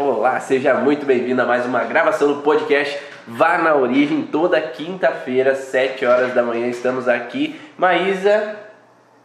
Olá, seja muito bem-vindo a mais uma gravação do podcast Vá na Origem. Toda quinta-feira, 7 horas da manhã, estamos aqui, Maísa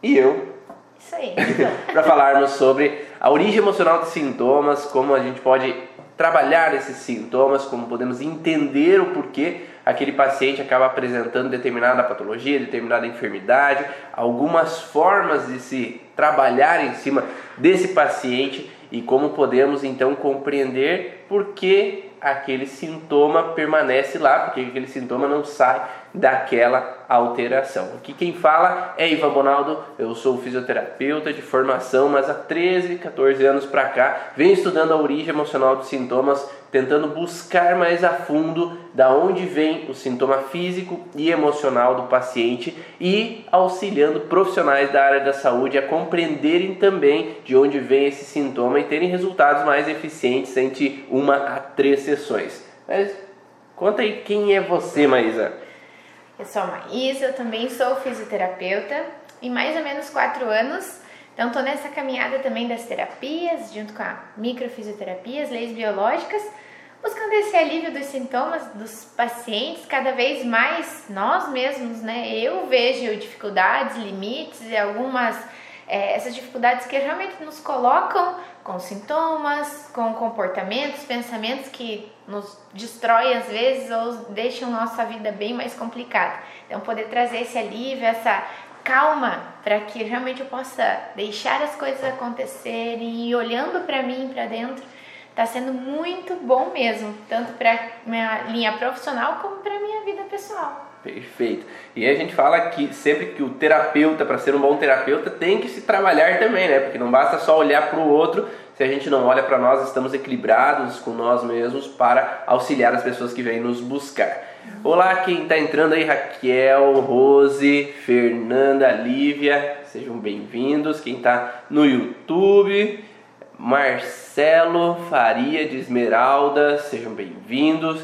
e eu. Isso aí. para falarmos sobre a origem emocional dos sintomas, como a gente pode trabalhar esses sintomas, como podemos entender o porquê aquele paciente acaba apresentando determinada patologia, determinada enfermidade, algumas formas de se trabalhar em cima desse paciente e como podemos então compreender por que aquele sintoma permanece lá, porque aquele sintoma não sai daquela alteração. Aqui quem fala é Ivan Bonaldo, eu sou fisioterapeuta de formação, mas há 13, 14 anos para cá venho estudando a origem emocional dos sintomas, tentando buscar mais a fundo da onde vem o sintoma físico e emocional do paciente e auxiliando profissionais da área da saúde a compreenderem também de onde vem esse sintoma e terem resultados mais eficientes entre uma a três sessões. Mas conta aí quem é você, Maísa. Eu sou a Maísa, eu também sou fisioterapeuta e mais ou menos quatro anos. Então, estou nessa caminhada também das terapias, junto com a microfisioterapia, as leis biológicas, buscando esse alívio dos sintomas dos pacientes, cada vez mais nós mesmos, né? Eu vejo dificuldades, limites e algumas é, essas dificuldades que realmente nos colocam com sintomas, com comportamentos, pensamentos que nos destroem às vezes ou deixam nossa vida bem mais complicada. Então, poder trazer esse alívio, essa calma, para que realmente eu possa deixar as coisas acontecerem e olhando para mim, para dentro, está sendo muito bom mesmo, tanto para minha linha profissional como para minha vida pessoal. Perfeito. E a gente fala que sempre que o terapeuta, para ser um bom terapeuta, tem que se trabalhar também, né? Porque não basta só olhar para o outro, se a gente não olha para nós, estamos equilibrados com nós mesmos para auxiliar as pessoas que vêm nos buscar. Olá, quem está entrando aí, Raquel, Rose, Fernanda, Lívia, sejam bem-vindos. Quem está no YouTube, Marcelo Faria de Esmeralda, sejam bem-vindos.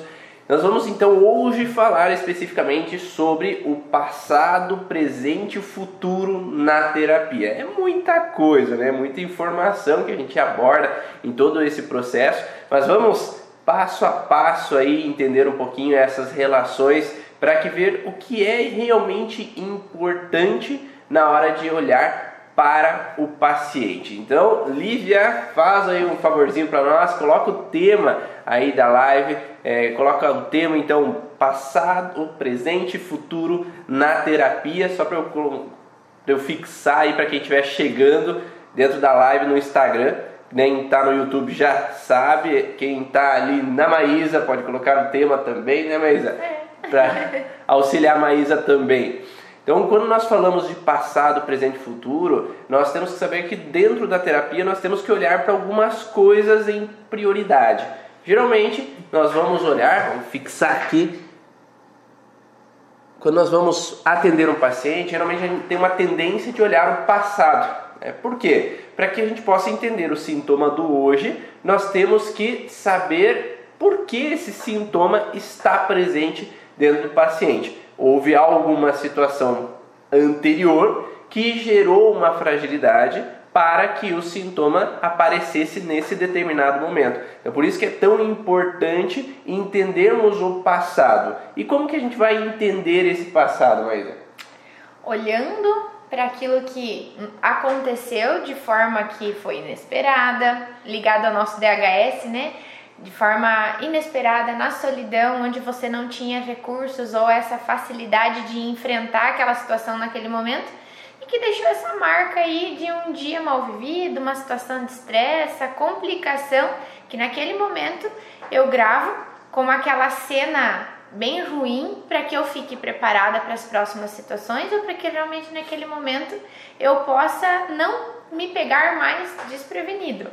Nós vamos então hoje falar especificamente sobre o passado, presente e futuro na terapia. É muita coisa, né? Muita informação que a gente aborda em todo esse processo, mas vamos passo a passo aí entender um pouquinho essas relações para que ver o que é realmente importante na hora de olhar para o paciente. Então, Lívia, faz aí um favorzinho para nós, coloca o tema aí da live, é, coloca o tema então passado, presente e futuro na terapia, só para eu, eu fixar aí para quem estiver chegando dentro da live no Instagram. Quem está no YouTube já sabe, quem está ali na Maísa pode colocar o tema também, né Maísa? É. Para auxiliar a Maísa também. Então, quando nós falamos de passado, presente e futuro, nós temos que saber que dentro da terapia nós temos que olhar para algumas coisas em prioridade. Geralmente, nós vamos olhar, vamos fixar aqui. Quando nós vamos atender um paciente, geralmente a gente tem uma tendência de olhar o passado. Né? Por quê? Para que a gente possa entender o sintoma do hoje, nós temos que saber por que esse sintoma está presente dentro do paciente houve alguma situação anterior que gerou uma fragilidade para que o sintoma aparecesse nesse determinado momento. É por isso que é tão importante entendermos o passado. E como que a gente vai entender esse passado, Maísa? Olhando para aquilo que aconteceu de forma que foi inesperada, ligado ao nosso DHS, né? de forma inesperada na solidão, onde você não tinha recursos ou essa facilidade de enfrentar aquela situação naquele momento que deixou essa marca aí de um dia mal vivido, uma situação de estresse, complicação que naquele momento eu gravo como aquela cena bem ruim para que eu fique preparada para as próximas situações ou para que realmente naquele momento eu possa não me pegar mais desprevenido.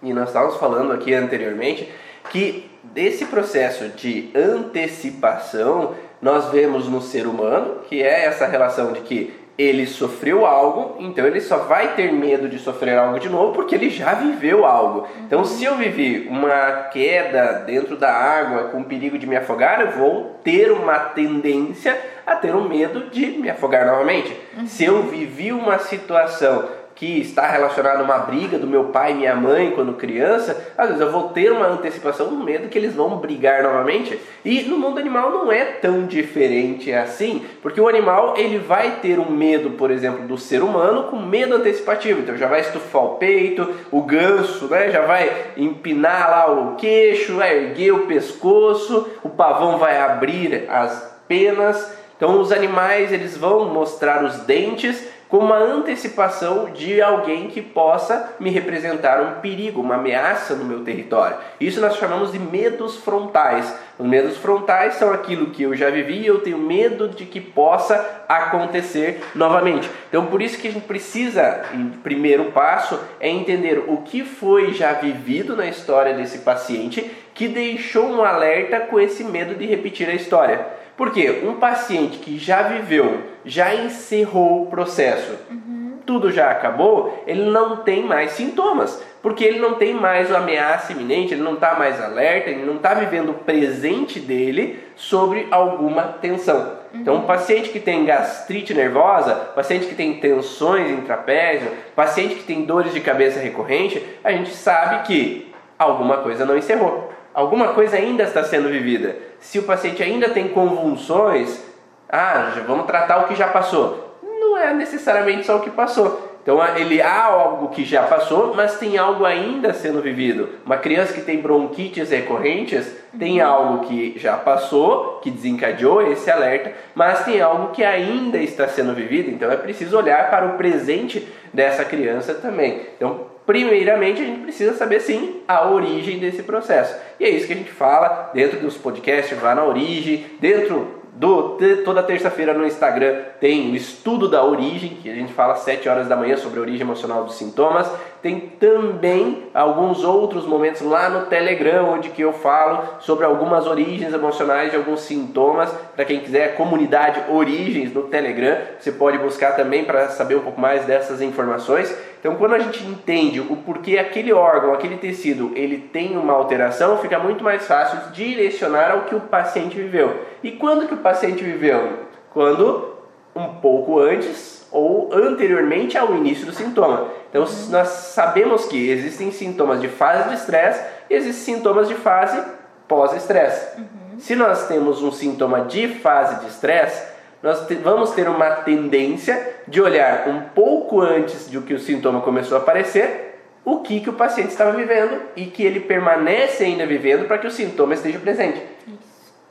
E nós estávamos falando aqui anteriormente que desse processo de antecipação nós vemos no ser humano, que é essa relação de que ele sofreu algo, então ele só vai ter medo de sofrer algo de novo porque ele já viveu algo. Então, se eu vivi uma queda dentro da água com perigo de me afogar, eu vou ter uma tendência a ter um medo de me afogar novamente. Se eu vivi uma situação que está relacionado a uma briga do meu pai e minha mãe quando criança, às vezes eu vou ter uma antecipação do medo que eles vão brigar novamente. E no mundo animal não é tão diferente assim, porque o animal ele vai ter um medo, por exemplo, do ser humano com medo antecipativo. Então já vai estufar o peito, o ganso, né, já vai empinar lá o queixo, vai erguer o pescoço, o pavão vai abrir as penas. Então os animais eles vão mostrar os dentes como uma antecipação de alguém que possa me representar um perigo, uma ameaça no meu território. Isso nós chamamos de medos frontais. Os medos frontais são aquilo que eu já vivi e eu tenho medo de que possa acontecer novamente. Então, por isso que a gente precisa, em primeiro passo, é entender o que foi já vivido na história desse paciente que deixou um alerta com esse medo de repetir a história. Porque um paciente que já viveu, já encerrou o processo, uhum. tudo já acabou, ele não tem mais sintomas. Porque ele não tem mais uma ameaça iminente, ele não está mais alerta, ele não está vivendo o presente dele sobre alguma tensão. Uhum. Então, um paciente que tem gastrite nervosa, paciente que tem tensões em trapézio, paciente que tem dores de cabeça recorrente, a gente sabe que alguma coisa não encerrou alguma coisa ainda está sendo vivida. Se o paciente ainda tem convulsões, ah, vamos tratar o que já passou. Não é necessariamente só o que passou. Então ele há algo que já passou, mas tem algo ainda sendo vivido. Uma criança que tem bronquites recorrentes tem uhum. algo que já passou, que desencadeou esse alerta, mas tem algo que ainda está sendo vivido. Então é preciso olhar para o presente dessa criança também. Então primeiramente a gente precisa saber sim a origem desse processo. E é isso que a gente fala dentro dos podcasts, vá na origem, dentro do, toda terça-feira no Instagram tem o estudo da origem, que a gente fala às 7 horas da manhã sobre a origem emocional dos sintomas. Tem também alguns outros momentos lá no Telegram, onde que eu falo sobre algumas origens emocionais de alguns sintomas. Para quem quiser, a comunidade Origens no Telegram, você pode buscar também para saber um pouco mais dessas informações. Então, quando a gente entende o porquê aquele órgão, aquele tecido, ele tem uma alteração, fica muito mais fácil direcionar ao que o paciente viveu. E quando que o paciente viveu? Quando um pouco antes ou anteriormente ao início do sintoma. Então, nós sabemos que existem sintomas de fase de estresse e existem sintomas de fase pós-estresse. Uhum. Se nós temos um sintoma de fase de estresse, nós te, vamos ter uma tendência de olhar um pouco antes de que o sintoma começou a aparecer o que, que o paciente estava vivendo e que ele permanece ainda vivendo para que o sintoma esteja presente.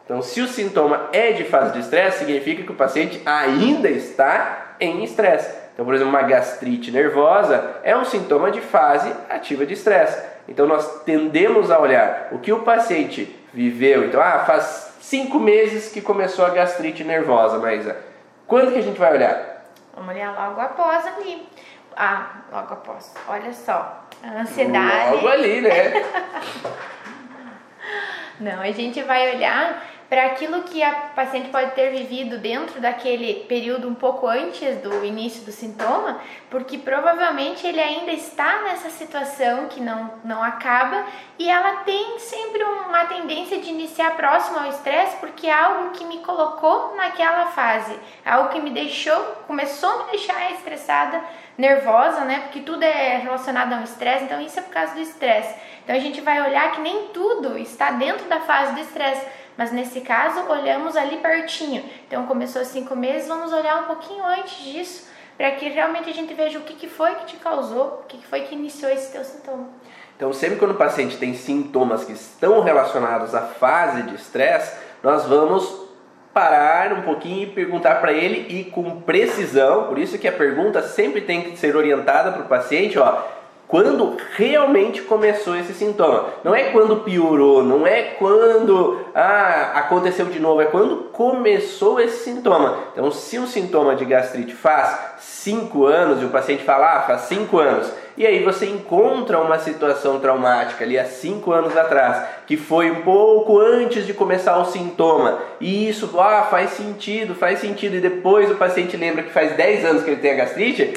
Então, se o sintoma é de fase de estresse, significa que o paciente ainda está em estresse. Então, por exemplo, uma gastrite nervosa é um sintoma de fase ativa de estresse. Então, nós tendemos a olhar o que o paciente viveu. Então, ah, faz cinco meses que começou a gastrite nervosa, Maísa. Quando que a gente vai olhar? Vamos olhar logo após ali. Ah, logo após. Olha só, a ansiedade. Logo ali, né? Não, a gente vai olhar para aquilo que a paciente pode ter vivido dentro daquele período um pouco antes do início do sintoma, porque provavelmente ele ainda está nessa situação que não, não acaba e ela tem sempre uma tendência de iniciar próximo ao estresse, porque é algo que me colocou naquela fase, é algo que me deixou, começou a me deixar estressada, nervosa, né? Porque tudo é relacionado ao estresse, então isso é por causa do estresse. Então a gente vai olhar que nem tudo está dentro da fase do estresse mas nesse caso, olhamos ali pertinho. Então, começou cinco meses, vamos olhar um pouquinho antes disso, para que realmente a gente veja o que, que foi que te causou, o que, que foi que iniciou esse teu sintoma. Então, sempre quando o paciente tem sintomas que estão relacionados à fase de estresse, nós vamos parar um pouquinho e perguntar para ele e com precisão, por isso que a pergunta sempre tem que ser orientada para o paciente, ó, quando realmente começou esse sintoma. Não é quando piorou, não é quando ah, aconteceu de novo, é quando começou esse sintoma. Então, se um sintoma de gastrite faz 5 anos e o paciente fala, ah, faz 5 anos, e aí você encontra uma situação traumática ali há 5 anos atrás, que foi um pouco antes de começar o sintoma, e isso ah, faz sentido, faz sentido, e depois o paciente lembra que faz 10 anos que ele tem a gastrite,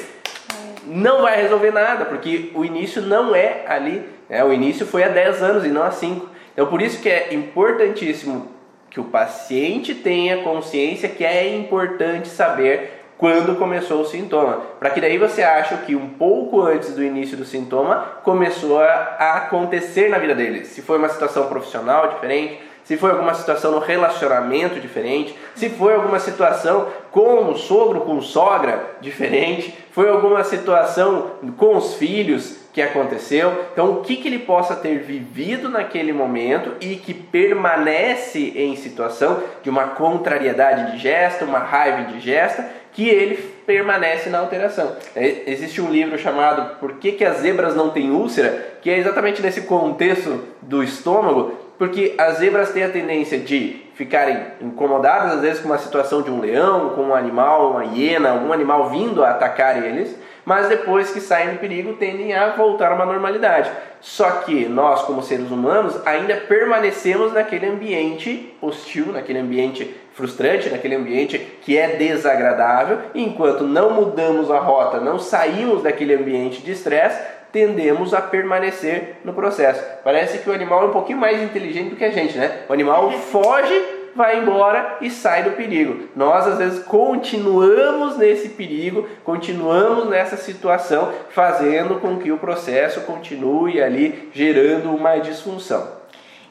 não vai resolver nada, porque o início não é ali, né? o início foi há 10 anos e não há 5. Então por isso que é importantíssimo que o paciente tenha consciência que é importante saber quando começou o sintoma. Para que daí você ache que um pouco antes do início do sintoma começou a, acontecer na vida dele. Se foi uma situação profissional diferente, se foi alguma situação no relacionamento diferente, se foi alguma situação com o sogro, com sogra diferente, foi alguma situação com os filhos que aconteceu. Então, o que, que ele possa ter vivido naquele momento e que permanece em situação de uma contrariedade de gesta, uma raiva de gesta, que ele permanece na alteração. É, existe um livro chamado Por que, que as zebras não têm úlcera, que é exatamente nesse contexto do estômago, porque as zebras têm a tendência de ficarem incomodadas às vezes com uma situação de um leão, com um animal, uma hiena, algum animal vindo a atacar eles, mas depois que saem do perigo tendem a voltar a uma normalidade. Só que nós, como seres humanos, ainda permanecemos naquele ambiente hostil, naquele ambiente frustrante, naquele ambiente que é desagradável, enquanto não mudamos a rota, não saímos daquele ambiente de estresse, tendemos a permanecer no processo. Parece que o animal é um pouquinho mais inteligente do que a gente, né? O animal foge, vai embora e sai do perigo. Nós às vezes continuamos nesse perigo, continuamos nessa situação, fazendo com que o processo continue ali gerando uma disfunção.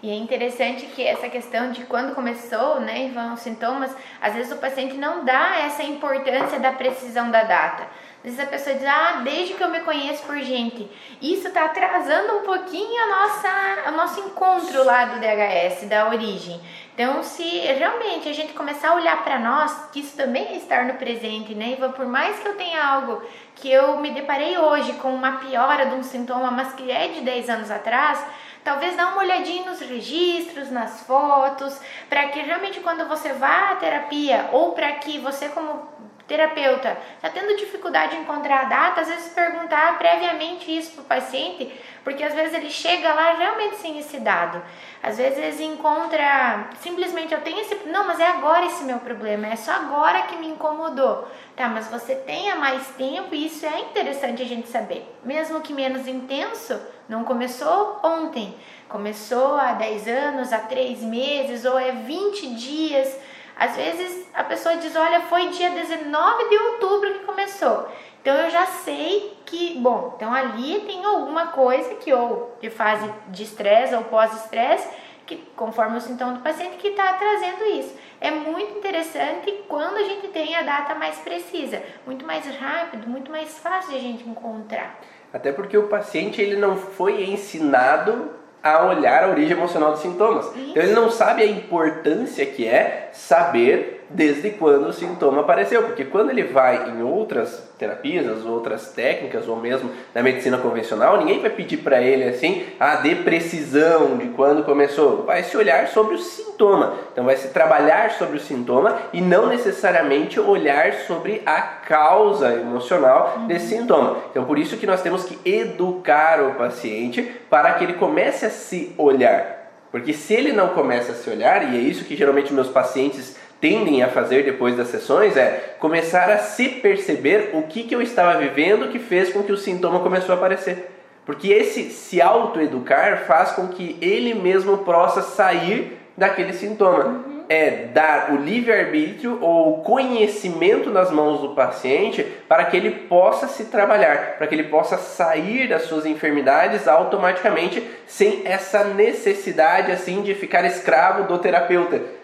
E é interessante que essa questão de quando começou, né, vão os sintomas, às vezes o paciente não dá essa importância da precisão da data. Às vezes a pessoa diz, ah, desde que eu me conheço por gente. Isso está atrasando um pouquinho a nossa, o nosso encontro lá do DHS, da origem. Então, se realmente a gente começar a olhar para nós, que isso também é estar no presente, né, Ivan? Por mais que eu tenha algo que eu me deparei hoje com uma piora de um sintoma, mas que é de 10 anos atrás, talvez dá uma olhadinha nos registros, nas fotos, para que realmente quando você vá à terapia ou para que você como terapeuta está tendo dificuldade em encontrar a data, às vezes perguntar previamente isso para o paciente, porque às vezes ele chega lá realmente sem esse dado. Às vezes encontra simplesmente eu tenho esse, não, mas é agora esse meu problema, é só agora que me incomodou. Tá, mas você tenha mais tempo e isso é interessante a gente saber. Mesmo que menos intenso, não começou ontem, começou há 10 anos, há 3 meses ou é 20 dias às vezes a pessoa diz: Olha, foi dia 19 de outubro que começou. Então eu já sei que, bom, então ali tem alguma coisa que ou de fase de estresse ou pós-estresse, que conforme o sintoma do paciente, que está trazendo isso. É muito interessante quando a gente tem a data mais precisa, muito mais rápido, muito mais fácil de a gente encontrar. Até porque o paciente ele não foi ensinado a olhar a origem emocional dos sintomas. Isso. Então ele não sabe a importância que é saber desde quando o sintoma apareceu, porque quando ele vai em outras terapias, as outras técnicas ou mesmo na medicina convencional, ninguém vai pedir para ele assim, a ah, dê precisão de quando começou. Vai se olhar sobre o sintoma. Então vai se trabalhar sobre o sintoma e não necessariamente olhar sobre a causa emocional uhum. desse sintoma. Então por isso que nós temos que educar o paciente para que ele comece a se olhar. Porque se ele não começa a se olhar, e é isso que geralmente meus pacientes tendem a fazer depois das sessões é começar a se perceber o que, que eu estava vivendo que fez com que o sintoma começou a aparecer. Porque esse se autoeducar faz com que ele mesmo possa sair daquele sintoma. Uhum. É dar o livre-arbítrio ou o conhecimento nas mãos do paciente para que ele possa se trabalhar, para que ele possa sair das suas enfermidades automaticamente sem essa necessidade assim de ficar escravo do terapeuta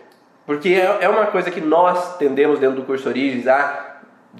porque é, é uma coisa que nós tendemos dentro do curso Origens a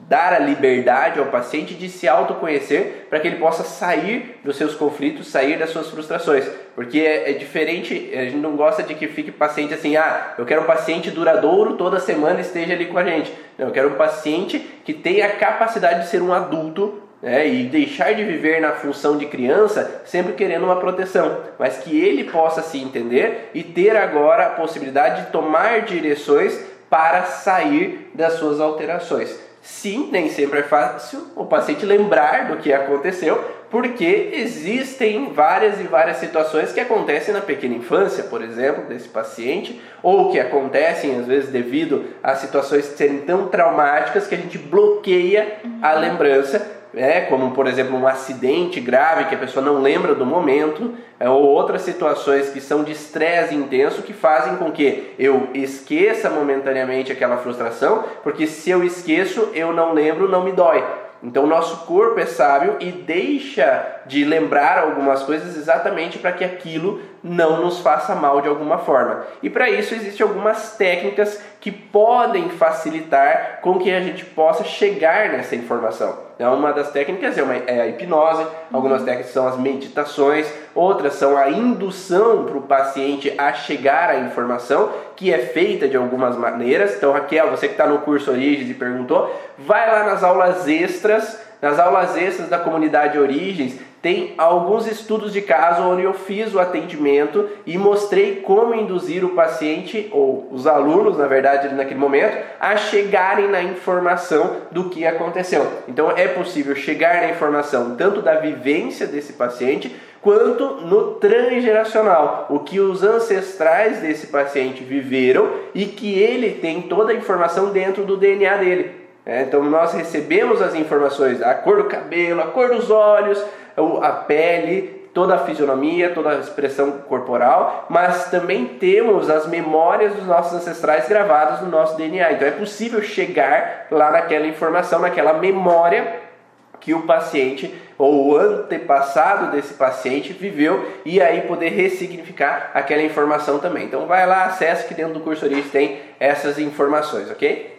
dar a liberdade ao paciente de se autoconhecer para que ele possa sair dos seus conflitos, sair das suas frustrações. Porque é, é, diferente, a gente não gosta de que fique paciente assim, ah, eu quero um paciente duradouro, toda semana esteja ali com a gente. Não, eu quero um paciente que tenha a capacidade de ser um adulto né, e deixar de viver na função de criança sempre querendo uma proteção, mas que ele possa se entender e ter agora a possibilidade de tomar direções para sair das suas alterações. Sim, nem sempre é fácil o paciente lembrar do que aconteceu, porque existem várias e várias situações que acontecem na pequena infância, por exemplo, desse paciente, ou que acontecem às vezes devido a situações serem tão traumáticas que a gente bloqueia a lembrança é, como por exemplo um acidente grave que a pessoa não lembra do momento, é, ou outras situações que são de estresse intenso que fazem com que eu esqueça momentaneamente aquela frustração, porque se eu esqueço, eu não lembro, não me dói. Então o nosso corpo é sábio e deixa de lembrar algumas coisas exatamente para que aquilo não nos faça mal de alguma forma. E para isso existem algumas técnicas que podem facilitar com que a gente possa chegar nessa informação. Então, uma das técnicas é, uma, é a hipnose, algumas uhum. técnicas são as meditações, outras são a indução para o paciente a chegar à informação, que é feita de algumas maneiras. Então, Raquel, você que está no curso Origens e perguntou, vai lá nas aulas extras, nas aulas extras da comunidade Origens, tem alguns estudos de caso onde eu fiz o atendimento e mostrei como induzir o paciente, ou os alunos, na verdade, naquele momento, a chegarem na informação do que aconteceu. Então é possível chegar na informação tanto da vivência desse paciente quanto no transgeracional, o que os ancestrais desse paciente viveram e que ele tem toda a informação dentro do DNA dele. É, então nós recebemos as informações, a cor do cabelo, a cor dos olhos, a pele, toda a fisionomia, toda a expressão corporal, mas também temos as memórias dos nossos ancestrais gravadas no nosso DNA. Então é possível chegar lá naquela informação, naquela memória que o paciente ou o antepassado desse paciente viveu e aí poder ressignificar aquela informação também. Então vai lá, acesse que dentro do curso Origem tem essas informações, ok?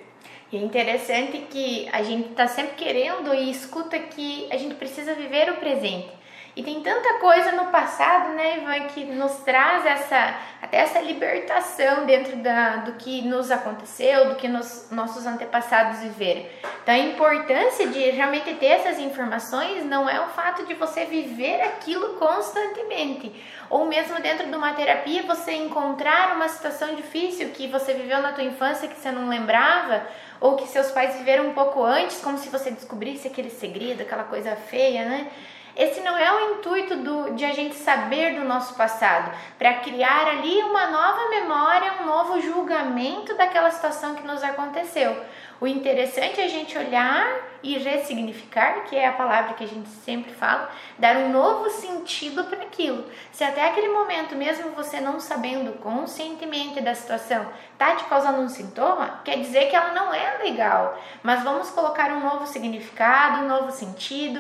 E é interessante que a gente está sempre querendo e escuta que a gente precisa viver o presente. E tem tanta coisa no passado, né, Ivan, que nos traz essa até essa libertação dentro da, do que nos aconteceu, do que nos, nossos antepassados viveram. Então a importância de realmente ter essas informações não é o fato de você viver aquilo constantemente, ou mesmo dentro de uma terapia você encontrar uma situação difícil que você viveu na tua infância que você não lembrava, ou que seus pais viveram um pouco antes, como se você descobrisse aquele segredo, aquela coisa feia, né? Esse não é o intuito do, de a gente saber do nosso passado, para criar ali uma nova memória, um novo julgamento daquela situação que nos aconteceu. O interessante é a gente olhar e ressignificar, que é a palavra que a gente sempre fala, dar um novo sentido para aquilo. Se até aquele momento, mesmo você não sabendo conscientemente da situação, tá te causando um sintoma, quer dizer que ela não é legal. Mas vamos colocar um novo significado, um novo sentido,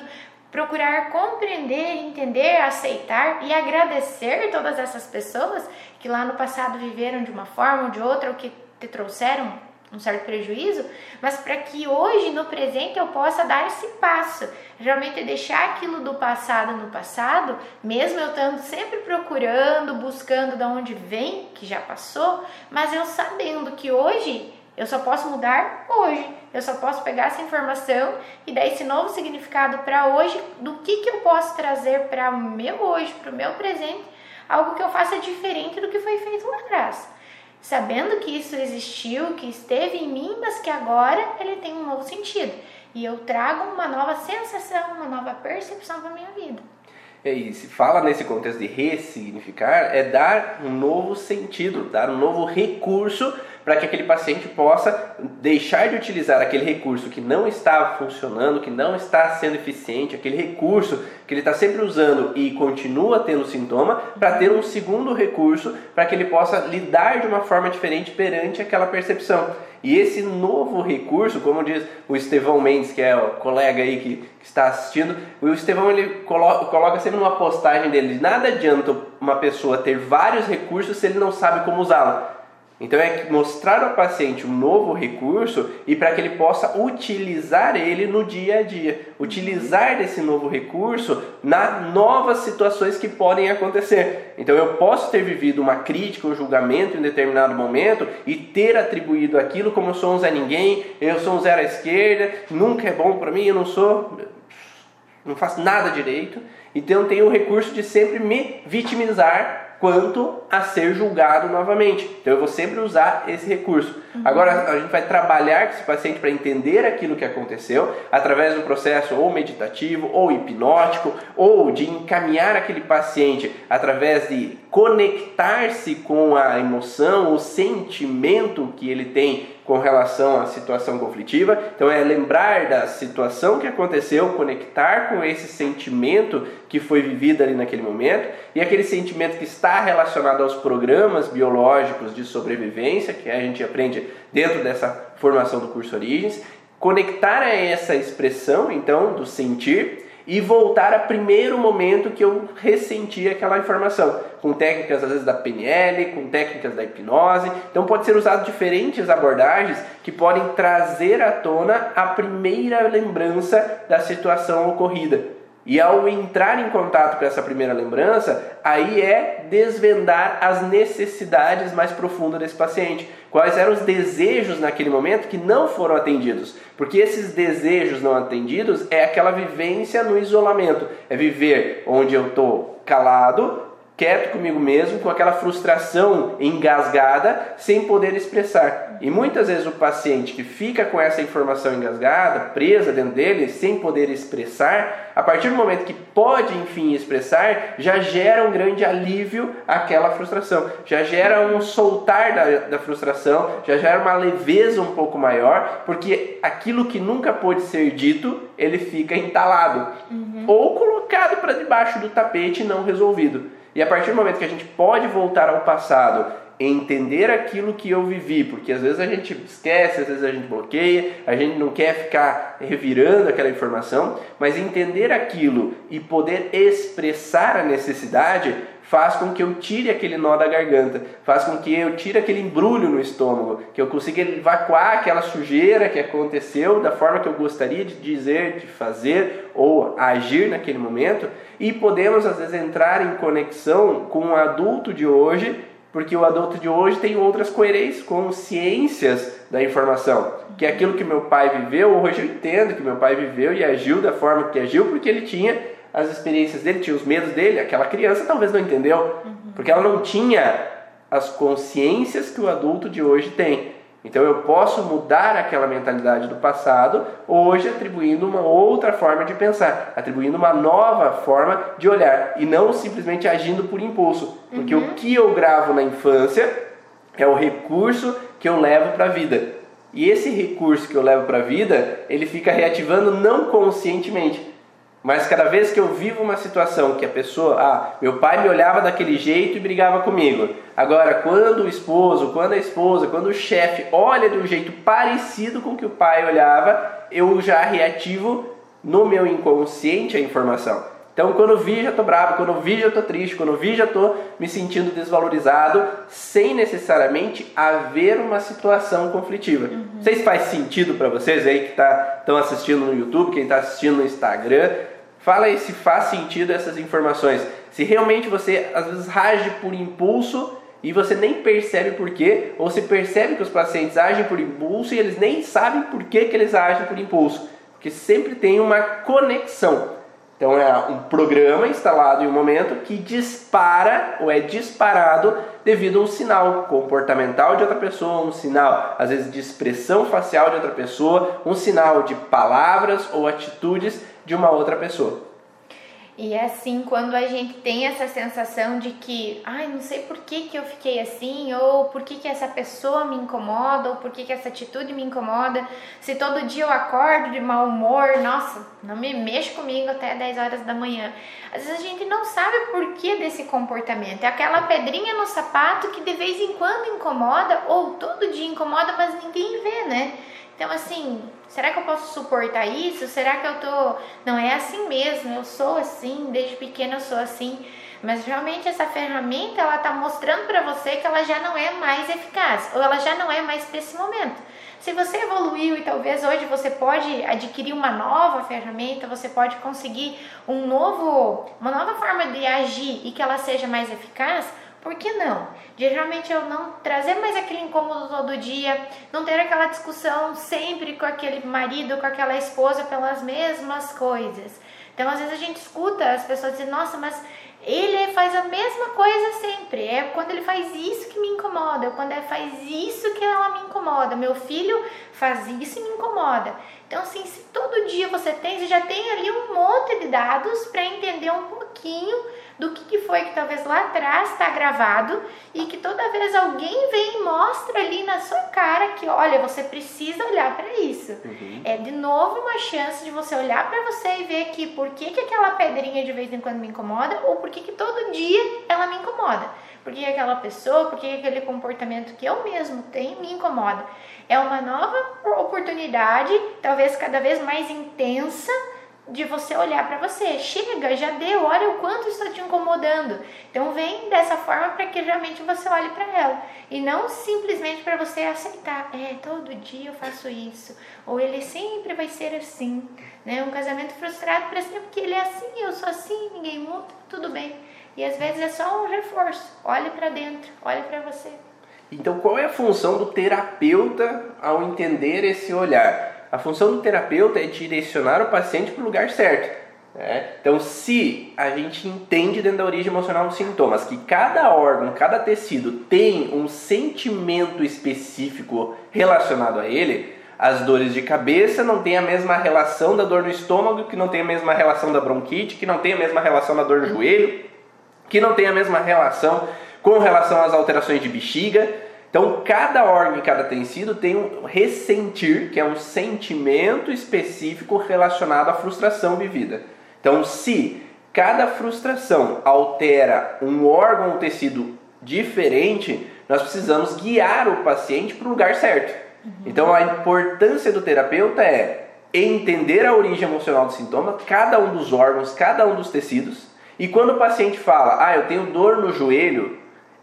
procurar compreender, entender, aceitar e agradecer todas essas pessoas que lá no passado viveram de uma forma ou de outra ou que te trouxeram um certo prejuízo, mas para que hoje no presente eu possa dar esse passo, realmente deixar aquilo do passado no passado, mesmo eu estando sempre procurando, buscando de onde vem, que já passou, mas eu sabendo que hoje eu só posso mudar hoje. Eu só posso pegar essa informação e dar esse novo significado para hoje, do que, que eu posso trazer para o meu hoje, para o meu presente, algo que eu faça diferente do que foi feito lá atrás. Sabendo que isso existiu, que esteve em mim, mas que agora ele tem um novo sentido. E eu trago uma nova sensação, uma nova percepção para minha vida. E se fala nesse contexto de ressignificar, é dar um novo sentido, dar um novo recurso para que aquele paciente possa deixar de utilizar aquele recurso que não está funcionando, que não está sendo eficiente, aquele recurso que ele está sempre usando e continua tendo sintoma, para ter um segundo recurso para que ele possa lidar de uma forma diferente perante aquela percepção. E esse novo recurso, como diz o Estevão Mendes, que é o colega aí que, que está assistindo, o Estevão ele coloca, coloca sempre numa postagem dele: nada adianta uma pessoa ter vários recursos se ele não sabe como usá-la. Então é mostrar ao paciente um novo recurso e para que ele possa utilizar ele no dia a dia, utilizar desse novo recurso nas novas situações que podem acontecer. Então eu posso ter vivido uma crítica ou julgamento em determinado momento e ter atribuído aquilo como eu sou um Zé Ninguém, eu sou um zero à esquerda, nunca é bom para mim, eu não sou, não faço nada direito. Então tenho o recurso de sempre me vitimizar quanto a ser julgado novamente. Então eu vou sempre usar esse recurso. Uhum. Agora a gente vai trabalhar com esse paciente para entender aquilo que aconteceu através um processo ou meditativo ou hipnótico ou de encaminhar aquele paciente através de conectar-se com a emoção, o sentimento que ele tem com relação à situação conflitiva. Então é lembrar da situação que aconteceu, conectar com esse sentimento que foi vivido ali naquele momento e aquele sentimento que está relacionado aos programas biológicos de sobrevivência que a gente aprende dentro dessa formação do curso Origens, conectar a essa expressão então do sentir e voltar a primeiro momento que eu ressenti aquela informação, com técnicas às vezes da PNL, com técnicas da hipnose. Então pode ser usado diferentes abordagens que podem trazer à tona a primeira lembrança da situação ocorrida. E ao entrar em contato com essa primeira lembrança, aí é desvendar as necessidades mais profundas desse paciente. Quais eram os desejos naquele momento que não foram atendidos? Porque esses desejos não atendidos é aquela vivência no isolamento, é viver onde eu estou calado, quieto comigo mesmo, com aquela frustração engasgada, sem poder expressar. E muitas vezes o paciente que fica com essa informação engasgada, presa dentro dele, sem poder expressar, a partir do momento que pode enfim expressar, já gera um grande alívio àquela frustração, já gera um soltar da, da frustração, já gera uma leveza um pouco maior, porque aquilo que nunca pôde ser dito, ele fica entalado uhum. ou colocado para debaixo do tapete não resolvido. E a partir do momento que a gente pode voltar ao passado, entender aquilo que eu vivi, porque às vezes a gente esquece, às vezes a gente bloqueia, a gente não quer ficar revirando aquela informação, mas entender aquilo e poder expressar a necessidade faz com que eu tire aquele nó da garganta, faz com que eu tire aquele embrulho no estômago, que eu consiga evacuar aquela sujeira que aconteceu da forma que eu gostaria de dizer, de fazer ou agir naquele momento e podemos às vezes entrar em conexão com o adulto de hoje, porque o adulto de hoje tem outras coerências, consciências da informação, que é aquilo que meu pai viveu, hoje eu entendo que meu pai viveu e agiu da forma que agiu, porque ele tinha as experiências dele, tinha os medos dele, aquela criança talvez não entendeu, porque ela não tinha as consciências que o adulto de hoje tem. Então eu posso mudar aquela mentalidade do passado hoje atribuindo uma outra forma de pensar, atribuindo uma nova forma de olhar e não simplesmente agindo por impulso, porque uhum. o que eu gravo na infância é o recurso que eu levo para a vida. E esse recurso que eu levo para a vida, ele fica reativando não conscientemente. Mas cada vez que eu vivo uma situação que a pessoa, ah, meu pai me olhava daquele jeito e brigava comigo. Agora, quando o esposo, quando a esposa, quando o chefe olha de um jeito parecido com o que o pai olhava, eu já reativo no meu inconsciente a informação. Então, quando eu vi, já estou bravo, quando eu vi, já estou triste, quando eu vi, já estou me sentindo desvalorizado, sem necessariamente haver uma situação conflitiva. Uhum. Não sei se faz sentido para vocês aí que estão tá, assistindo no YouTube, quem está assistindo no Instagram. Fala aí se faz sentido essas informações. Se realmente você às vezes age por impulso e você nem percebe por quê, ou se percebe que os pacientes agem por impulso e eles nem sabem por que, que eles agem por impulso. Porque sempre tem uma conexão. Então é um programa instalado em um momento que dispara ou é disparado devido a um sinal comportamental de outra pessoa, um sinal às vezes de expressão facial de outra pessoa, um sinal de palavras ou atitudes de uma outra pessoa. E é assim, quando a gente tem essa sensação de que, ai, não sei por que, que eu fiquei assim, ou por que, que essa pessoa me incomoda, ou por que, que essa atitude me incomoda, se todo dia eu acordo de mau humor, nossa, não me mexe comigo até 10 horas da manhã. Às vezes a gente não sabe o porquê desse comportamento. É aquela pedrinha no sapato que de vez em quando incomoda, ou todo dia incomoda, mas ninguém vê, né? Então, assim, será que eu posso suportar isso? Será que eu tô. Não é assim mesmo, eu sou assim, desde pequena eu sou assim. Mas realmente essa ferramenta ela tá mostrando para você que ela já não é mais eficaz, ou ela já não é mais para esse momento. Se você evoluiu e talvez hoje você pode adquirir uma nova ferramenta, você pode conseguir um novo, uma nova forma de agir e que ela seja mais eficaz, por que não? De realmente eu não trazer mais aquele incômodo todo dia, não ter aquela discussão sempre com aquele marido, com aquela esposa pelas mesmas coisas. Então, às vezes a gente escuta as pessoas dizendo: "Nossa, mas ele faz a mesma coisa sempre. É quando ele faz isso que me incomoda, é quando ele faz isso que ela me incomoda. Meu filho faz isso e me incomoda. Então, assim, se todo dia você tem, você já tem ali um monte de dados para entender um pouquinho do que, que foi que talvez lá atrás está gravado e que toda vez alguém vem e mostra ali na sua cara que, olha, você precisa olhar para isso. Uhum. É de novo uma chance de você olhar para você e ver que por que, que aquela pedrinha de vez em quando me incomoda ou por que, que todo dia ela me incomoda. Por que aquela pessoa, por que aquele comportamento que eu mesmo tenho me incomoda. É uma nova oportunidade, talvez cada vez mais intensa, de você olhar para você. Chega, já deu, olha o quanto está te incomodando. Então vem dessa forma para que realmente você olhe para ela e não simplesmente para você aceitar. É, todo dia eu faço isso, ou ele sempre vai ser assim, né? Um casamento frustrado para sempre que ele é assim, eu sou assim, ninguém muda, tudo bem. E às vezes é só um reforço. Olhe para dentro, olhe para você. Então, qual é a função do terapeuta ao entender esse olhar? A função do terapeuta é direcionar o paciente para o lugar certo. Né? Então, se a gente entende dentro da origem emocional dos sintomas que cada órgão, cada tecido tem um sentimento específico relacionado a ele, as dores de cabeça não têm a mesma relação da dor no estômago, que não tem a mesma relação da bronquite, que não tem a mesma relação da dor no joelho, que não tem a mesma relação com relação às alterações de bexiga. Então, cada órgão e cada tecido tem um ressentir, que é um sentimento específico relacionado à frustração vivida. Então, se cada frustração altera um órgão ou tecido diferente, nós precisamos guiar o paciente para o lugar certo. Uhum. Então, a importância do terapeuta é entender a origem emocional do sintoma, cada um dos órgãos, cada um dos tecidos. E quando o paciente fala, ah, eu tenho dor no joelho,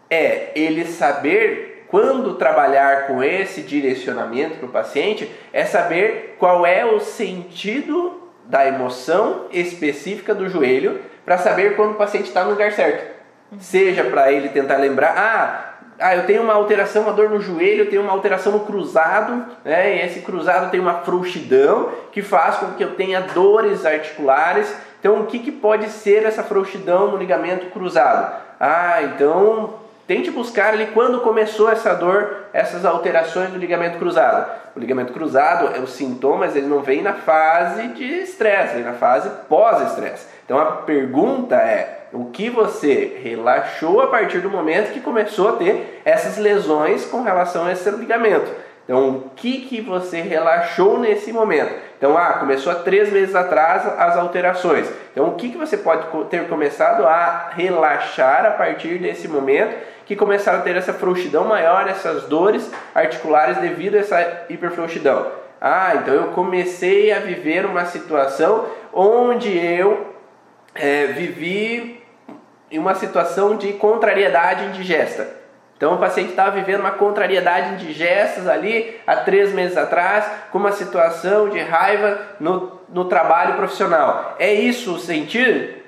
é ele saber quando trabalhar com esse direcionamento para o paciente, é saber qual é o sentido da emoção específica do joelho para saber quando o paciente está no lugar certo. Seja para ele tentar lembrar, ah, ah, eu tenho uma alteração, uma dor no joelho, eu tenho uma alteração no cruzado, né? E esse cruzado tem uma frouxidão que faz com que eu tenha dores articulares. Então, o que, que pode ser essa frouxidão no ligamento cruzado? Ah, então Tente buscar ali quando começou essa dor, essas alterações do ligamento cruzado. O ligamento cruzado é o sintoma, mas ele não vem na fase de estresse, vem na fase pós-estresse. Então a pergunta é: o que você relaxou a partir do momento que começou a ter essas lesões com relação a esse ligamento? Então, o que, que você relaxou nesse momento? Então, ah, começou há três meses atrás as alterações. Então, o que, que você pode ter começado a relaxar a partir desse momento que começaram a ter essa frouxidão maior, essas dores articulares devido a essa hiperfrouxidão. Ah, então eu comecei a viver uma situação onde eu é, vivi uma situação de contrariedade indigesta. Então o paciente estava vivendo uma contrariedade indigesta ali há três meses atrás, com uma situação de raiva no, no trabalho profissional. É isso o sentir?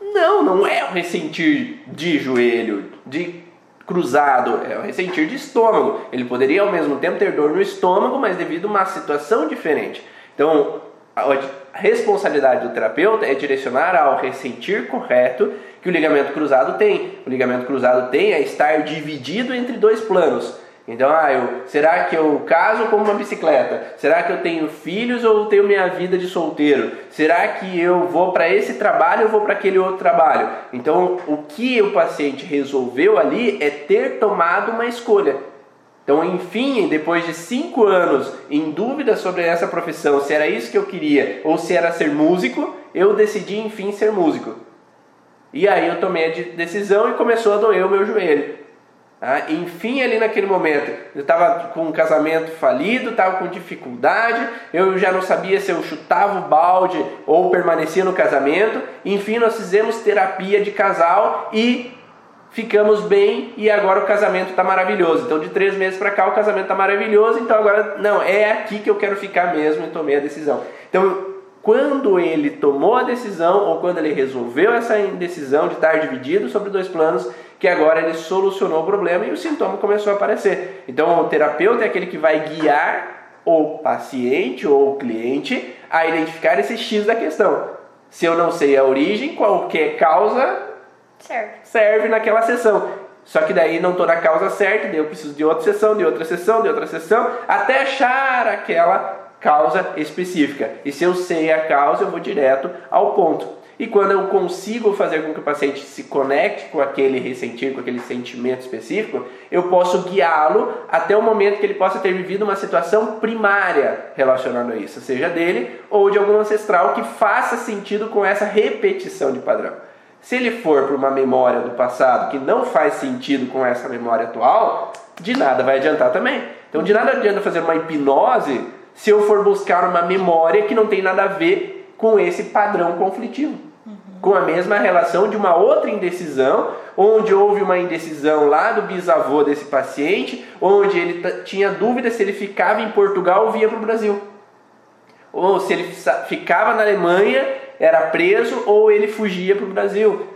Não, não é o ressentir de joelho, de cruzado, é o ressentir de estômago. Ele poderia ao mesmo tempo ter dor no estômago, mas devido a uma situação diferente. Então, responsabilidade do terapeuta é direcionar ao ressentir correto que o ligamento cruzado tem. O ligamento cruzado tem é estar dividido entre dois planos. Então, ah, eu, será que eu caso como uma bicicleta? Será que eu tenho filhos ou tenho minha vida de solteiro? Será que eu vou para esse trabalho ou vou para aquele outro trabalho? Então, o que o paciente resolveu ali é ter tomado uma escolha. Então, enfim, depois de cinco anos em dúvida sobre essa profissão, se era isso que eu queria ou se era ser músico, eu decidi, enfim, ser músico. E aí eu tomei a decisão e começou a doer o meu joelho. Ah, enfim, ali naquele momento, eu estava com um casamento falido, estava com dificuldade, eu já não sabia se eu chutava o balde ou permanecia no casamento. Enfim, nós fizemos terapia de casal e ficamos bem e agora o casamento está maravilhoso. Então, de três meses para cá, o casamento está maravilhoso. Então, agora, não, é aqui que eu quero ficar mesmo e tomei a decisão. Então, quando ele tomou a decisão ou quando ele resolveu essa indecisão de estar dividido sobre dois planos, que agora ele solucionou o problema e o sintoma começou a aparecer. Então, o terapeuta é aquele que vai guiar o paciente ou o cliente a identificar esse X da questão. Se eu não sei a origem, qualquer causa serve, serve naquela sessão. Só que daí não estou na causa certa, daí eu preciso de outra sessão, de outra sessão, de outra sessão, até achar aquela causa específica. E se eu sei a causa, eu vou direto ao ponto. E quando eu consigo fazer com que o paciente se conecte com aquele ressentir, com aquele sentimento específico, eu posso guiá-lo até o momento que ele possa ter vivido uma situação primária relacionada a isso, seja dele ou de algum ancestral que faça sentido com essa repetição de padrão. Se ele for para uma memória do passado que não faz sentido com essa memória atual, de nada vai adiantar também. Então, de nada adianta fazer uma hipnose se eu for buscar uma memória que não tem nada a ver com esse padrão conflitivo com a mesma relação de uma outra indecisão, onde houve uma indecisão lá do bisavô desse paciente, onde ele tinha dúvida se ele ficava em Portugal ou vinha para o Brasil. Ou se ele ficava na Alemanha, era preso, ou ele fugia para o Brasil.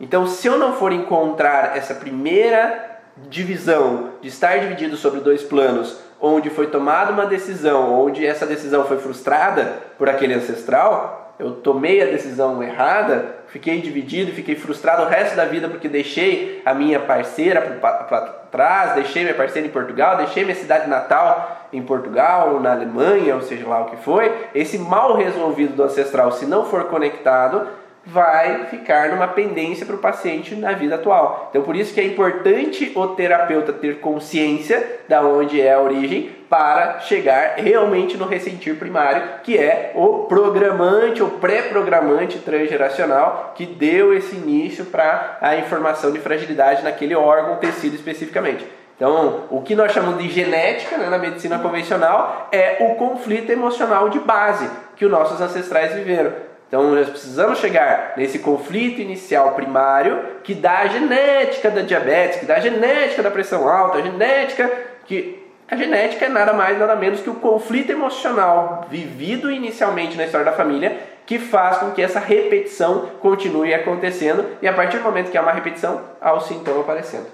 Então, se eu não for encontrar essa primeira divisão, de estar dividido sobre dois planos, onde foi tomada uma decisão, onde essa decisão foi frustrada por aquele ancestral, eu tomei a decisão errada, fiquei dividido, fiquei frustrado o resto da vida porque deixei a minha parceira para trás, deixei minha parceira em Portugal, deixei minha cidade natal em Portugal ou na Alemanha, ou seja lá o que foi. Esse mal resolvido do ancestral, se não for conectado, vai ficar numa pendência para o paciente na vida atual. Então, por isso que é importante o terapeuta ter consciência da onde é a origem para chegar realmente no ressentir primário, que é o programante, o pré-programante transgeracional que deu esse início para a informação de fragilidade naquele órgão, tecido especificamente. Então, o que nós chamamos de genética né, na medicina convencional é o conflito emocional de base que os nossos ancestrais viveram. Então nós precisamos chegar nesse conflito inicial primário que dá a genética da diabetes, que dá a genética da pressão alta, a genética que a genética é nada mais nada menos que o conflito emocional vivido inicialmente na história da família que faz com que essa repetição continue acontecendo e a partir do momento que há uma repetição, há o sintoma aparecendo.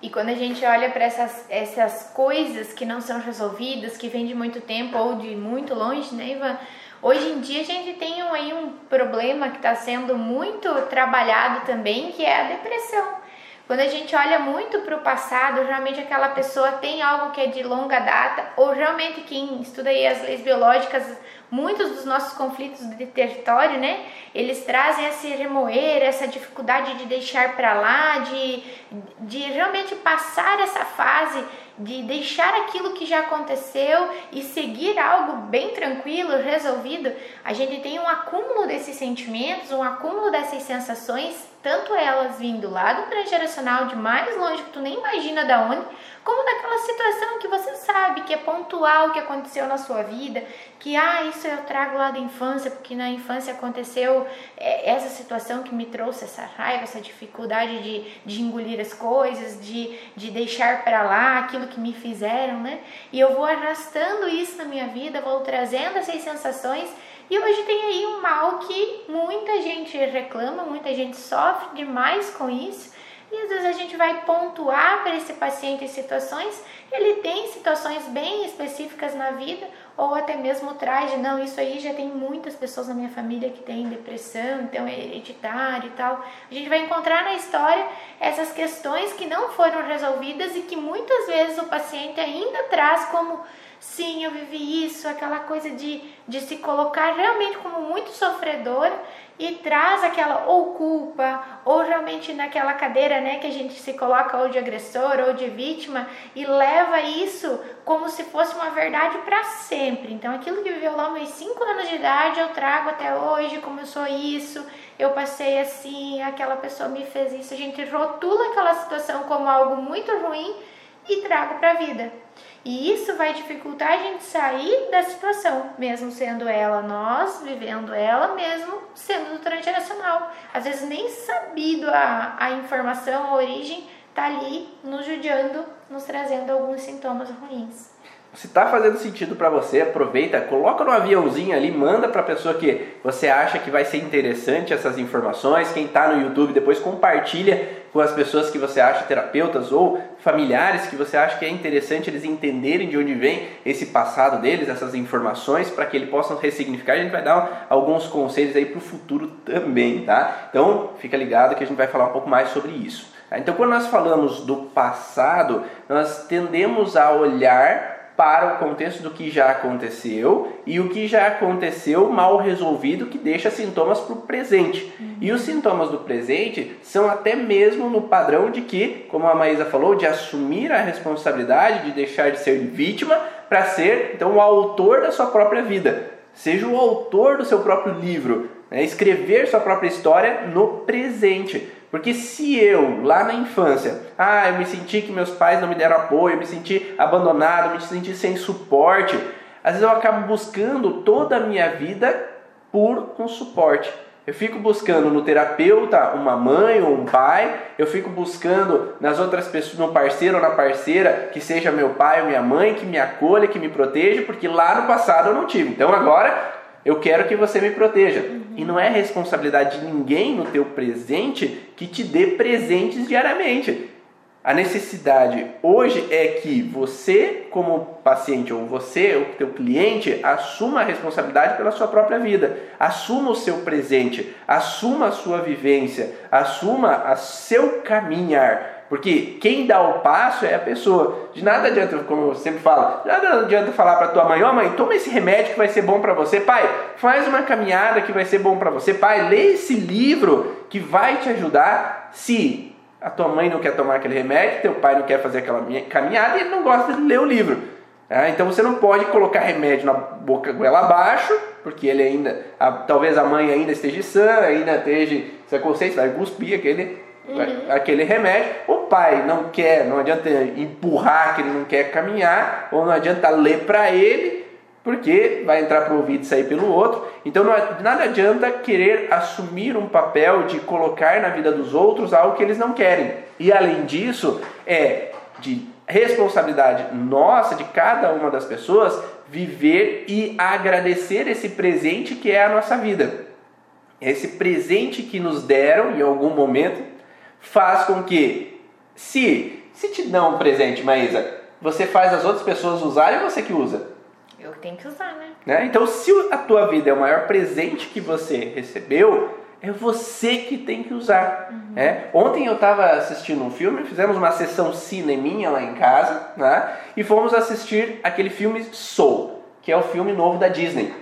E quando a gente olha para essas, essas coisas que não são resolvidas, que vêm de muito tempo ou de muito longe, né, Ivan? Hoje em dia a gente tem aí um problema que está sendo muito trabalhado também, que é a depressão. Quando a gente olha muito para o passado, geralmente aquela pessoa tem algo que é de longa data, ou realmente quem estuda aí as leis biológicas, muitos dos nossos conflitos de território, né? Eles trazem esse remoer, essa dificuldade de deixar para lá, de, de realmente passar essa fase de deixar aquilo que já aconteceu e seguir algo bem tranquilo, resolvido, a gente tem um acúmulo desses sentimentos, um acúmulo dessas sensações, tanto elas vindo lá do transgeracional, de mais longe que tu nem imagina da onde, como daquela situação que você sabe que é pontual que aconteceu na sua vida, que ah, isso eu trago lá da infância, porque na infância aconteceu é, essa situação que me trouxe essa raiva, essa dificuldade de, de engolir as coisas, de, de deixar para lá aquilo que me fizeram, né? E eu vou arrastando isso na minha vida, vou trazendo essas sensações. E hoje tem aí um mal que muita gente reclama, muita gente sofre demais com isso. E às vezes a gente vai pontuar para esse paciente em situações, ele tem situações bem específicas na vida, ou até mesmo traz de não, isso aí já tem muitas pessoas na minha família que têm depressão, então é hereditário e tal. A gente vai encontrar na história essas questões que não foram resolvidas e que muitas vezes o paciente ainda traz como sim, eu vivi isso, aquela coisa de, de se colocar realmente como muito sofredor e traz aquela ou culpa, ou realmente naquela cadeira né, que a gente se coloca ou de agressor ou de vítima e leva isso como se fosse uma verdade para sempre. Então, aquilo que viveu lá meus 5 anos de idade, eu trago até hoje, como eu sou isso, eu passei assim, aquela pessoa me fez isso. A gente rotula aquela situação como algo muito ruim e trago para a vida. E isso vai dificultar a gente sair da situação, mesmo sendo ela nós, vivendo ela, mesmo sendo do transgeracional. Às vezes nem sabido a, a informação, a origem, tá ali nos judiando, nos trazendo alguns sintomas ruins. Se está fazendo sentido para você, aproveita, coloca no aviãozinho ali, manda para pessoa que você acha que vai ser interessante essas informações. Quem está no YouTube, depois compartilha com as pessoas que você acha terapeutas ou familiares que você acha que é interessante eles entenderem de onde vem esse passado deles, essas informações, para que eles possam ressignificar. A gente vai dar alguns conselhos aí para o futuro também, tá? Então, fica ligado que a gente vai falar um pouco mais sobre isso. Então, quando nós falamos do passado, nós tendemos a olhar para o contexto do que já aconteceu e o que já aconteceu mal resolvido que deixa sintomas para o presente. Uhum. E os sintomas do presente são até mesmo no padrão de que, como a Maísa falou, de assumir a responsabilidade, de deixar de ser vítima para ser então o autor da sua própria vida. Seja o autor do seu próprio livro, né? escrever sua própria história no presente. Porque se eu, lá na infância, ah, eu me senti que meus pais não me deram apoio, eu me senti abandonado, eu me senti sem suporte, às vezes eu acabo buscando toda a minha vida por um suporte. Eu fico buscando no terapeuta uma mãe ou um pai, eu fico buscando nas outras pessoas, no parceiro ou na parceira, que seja meu pai ou minha mãe, que me acolha, que me proteja, porque lá no passado eu não tive. Então agora eu quero que você me proteja. Uhum. E não é responsabilidade de ninguém no teu presente que te dê presentes diariamente. A necessidade hoje é que você, como paciente, ou você, o teu cliente, assuma a responsabilidade pela sua própria vida, assuma o seu presente, assuma a sua vivência, assuma o seu caminhar. Porque quem dá o passo é a pessoa. De nada adianta, como eu sempre falo, de nada adianta falar para tua mãe, ó oh, mãe, toma esse remédio que vai ser bom para você. Pai, faz uma caminhada que vai ser bom para você. Pai, lê esse livro que vai te ajudar. Se a tua mãe não quer tomar aquele remédio, teu pai não quer fazer aquela caminhada e ele não gosta de ler o livro. É, então você não pode colocar remédio na boca goela abaixo, porque ele ainda, a, talvez a mãe ainda esteja sã, ainda esteja, você consciente, vai cuspir aquele uhum. aquele remédio. O pai não quer, não adianta empurrar que ele não quer caminhar, ou não adianta ler para ele, porque vai entrar para o ouvido e sair pelo outro. Então não, nada adianta querer assumir um papel de colocar na vida dos outros algo que eles não querem. E além disso, é de responsabilidade nossa, de cada uma das pessoas, viver e agradecer esse presente que é a nossa vida. Esse presente que nos deram em algum momento faz com que, se, se te dão um presente, Maísa, você faz as outras pessoas usarem ou você que usa? Eu tenho que usar, né? né? Então, se a tua vida é o maior presente que você recebeu, é você que tem que usar. Uhum. Né? Ontem eu estava assistindo um filme, fizemos uma sessão cineminha lá em casa, né? e fomos assistir aquele filme Soul, que é o filme novo da Disney.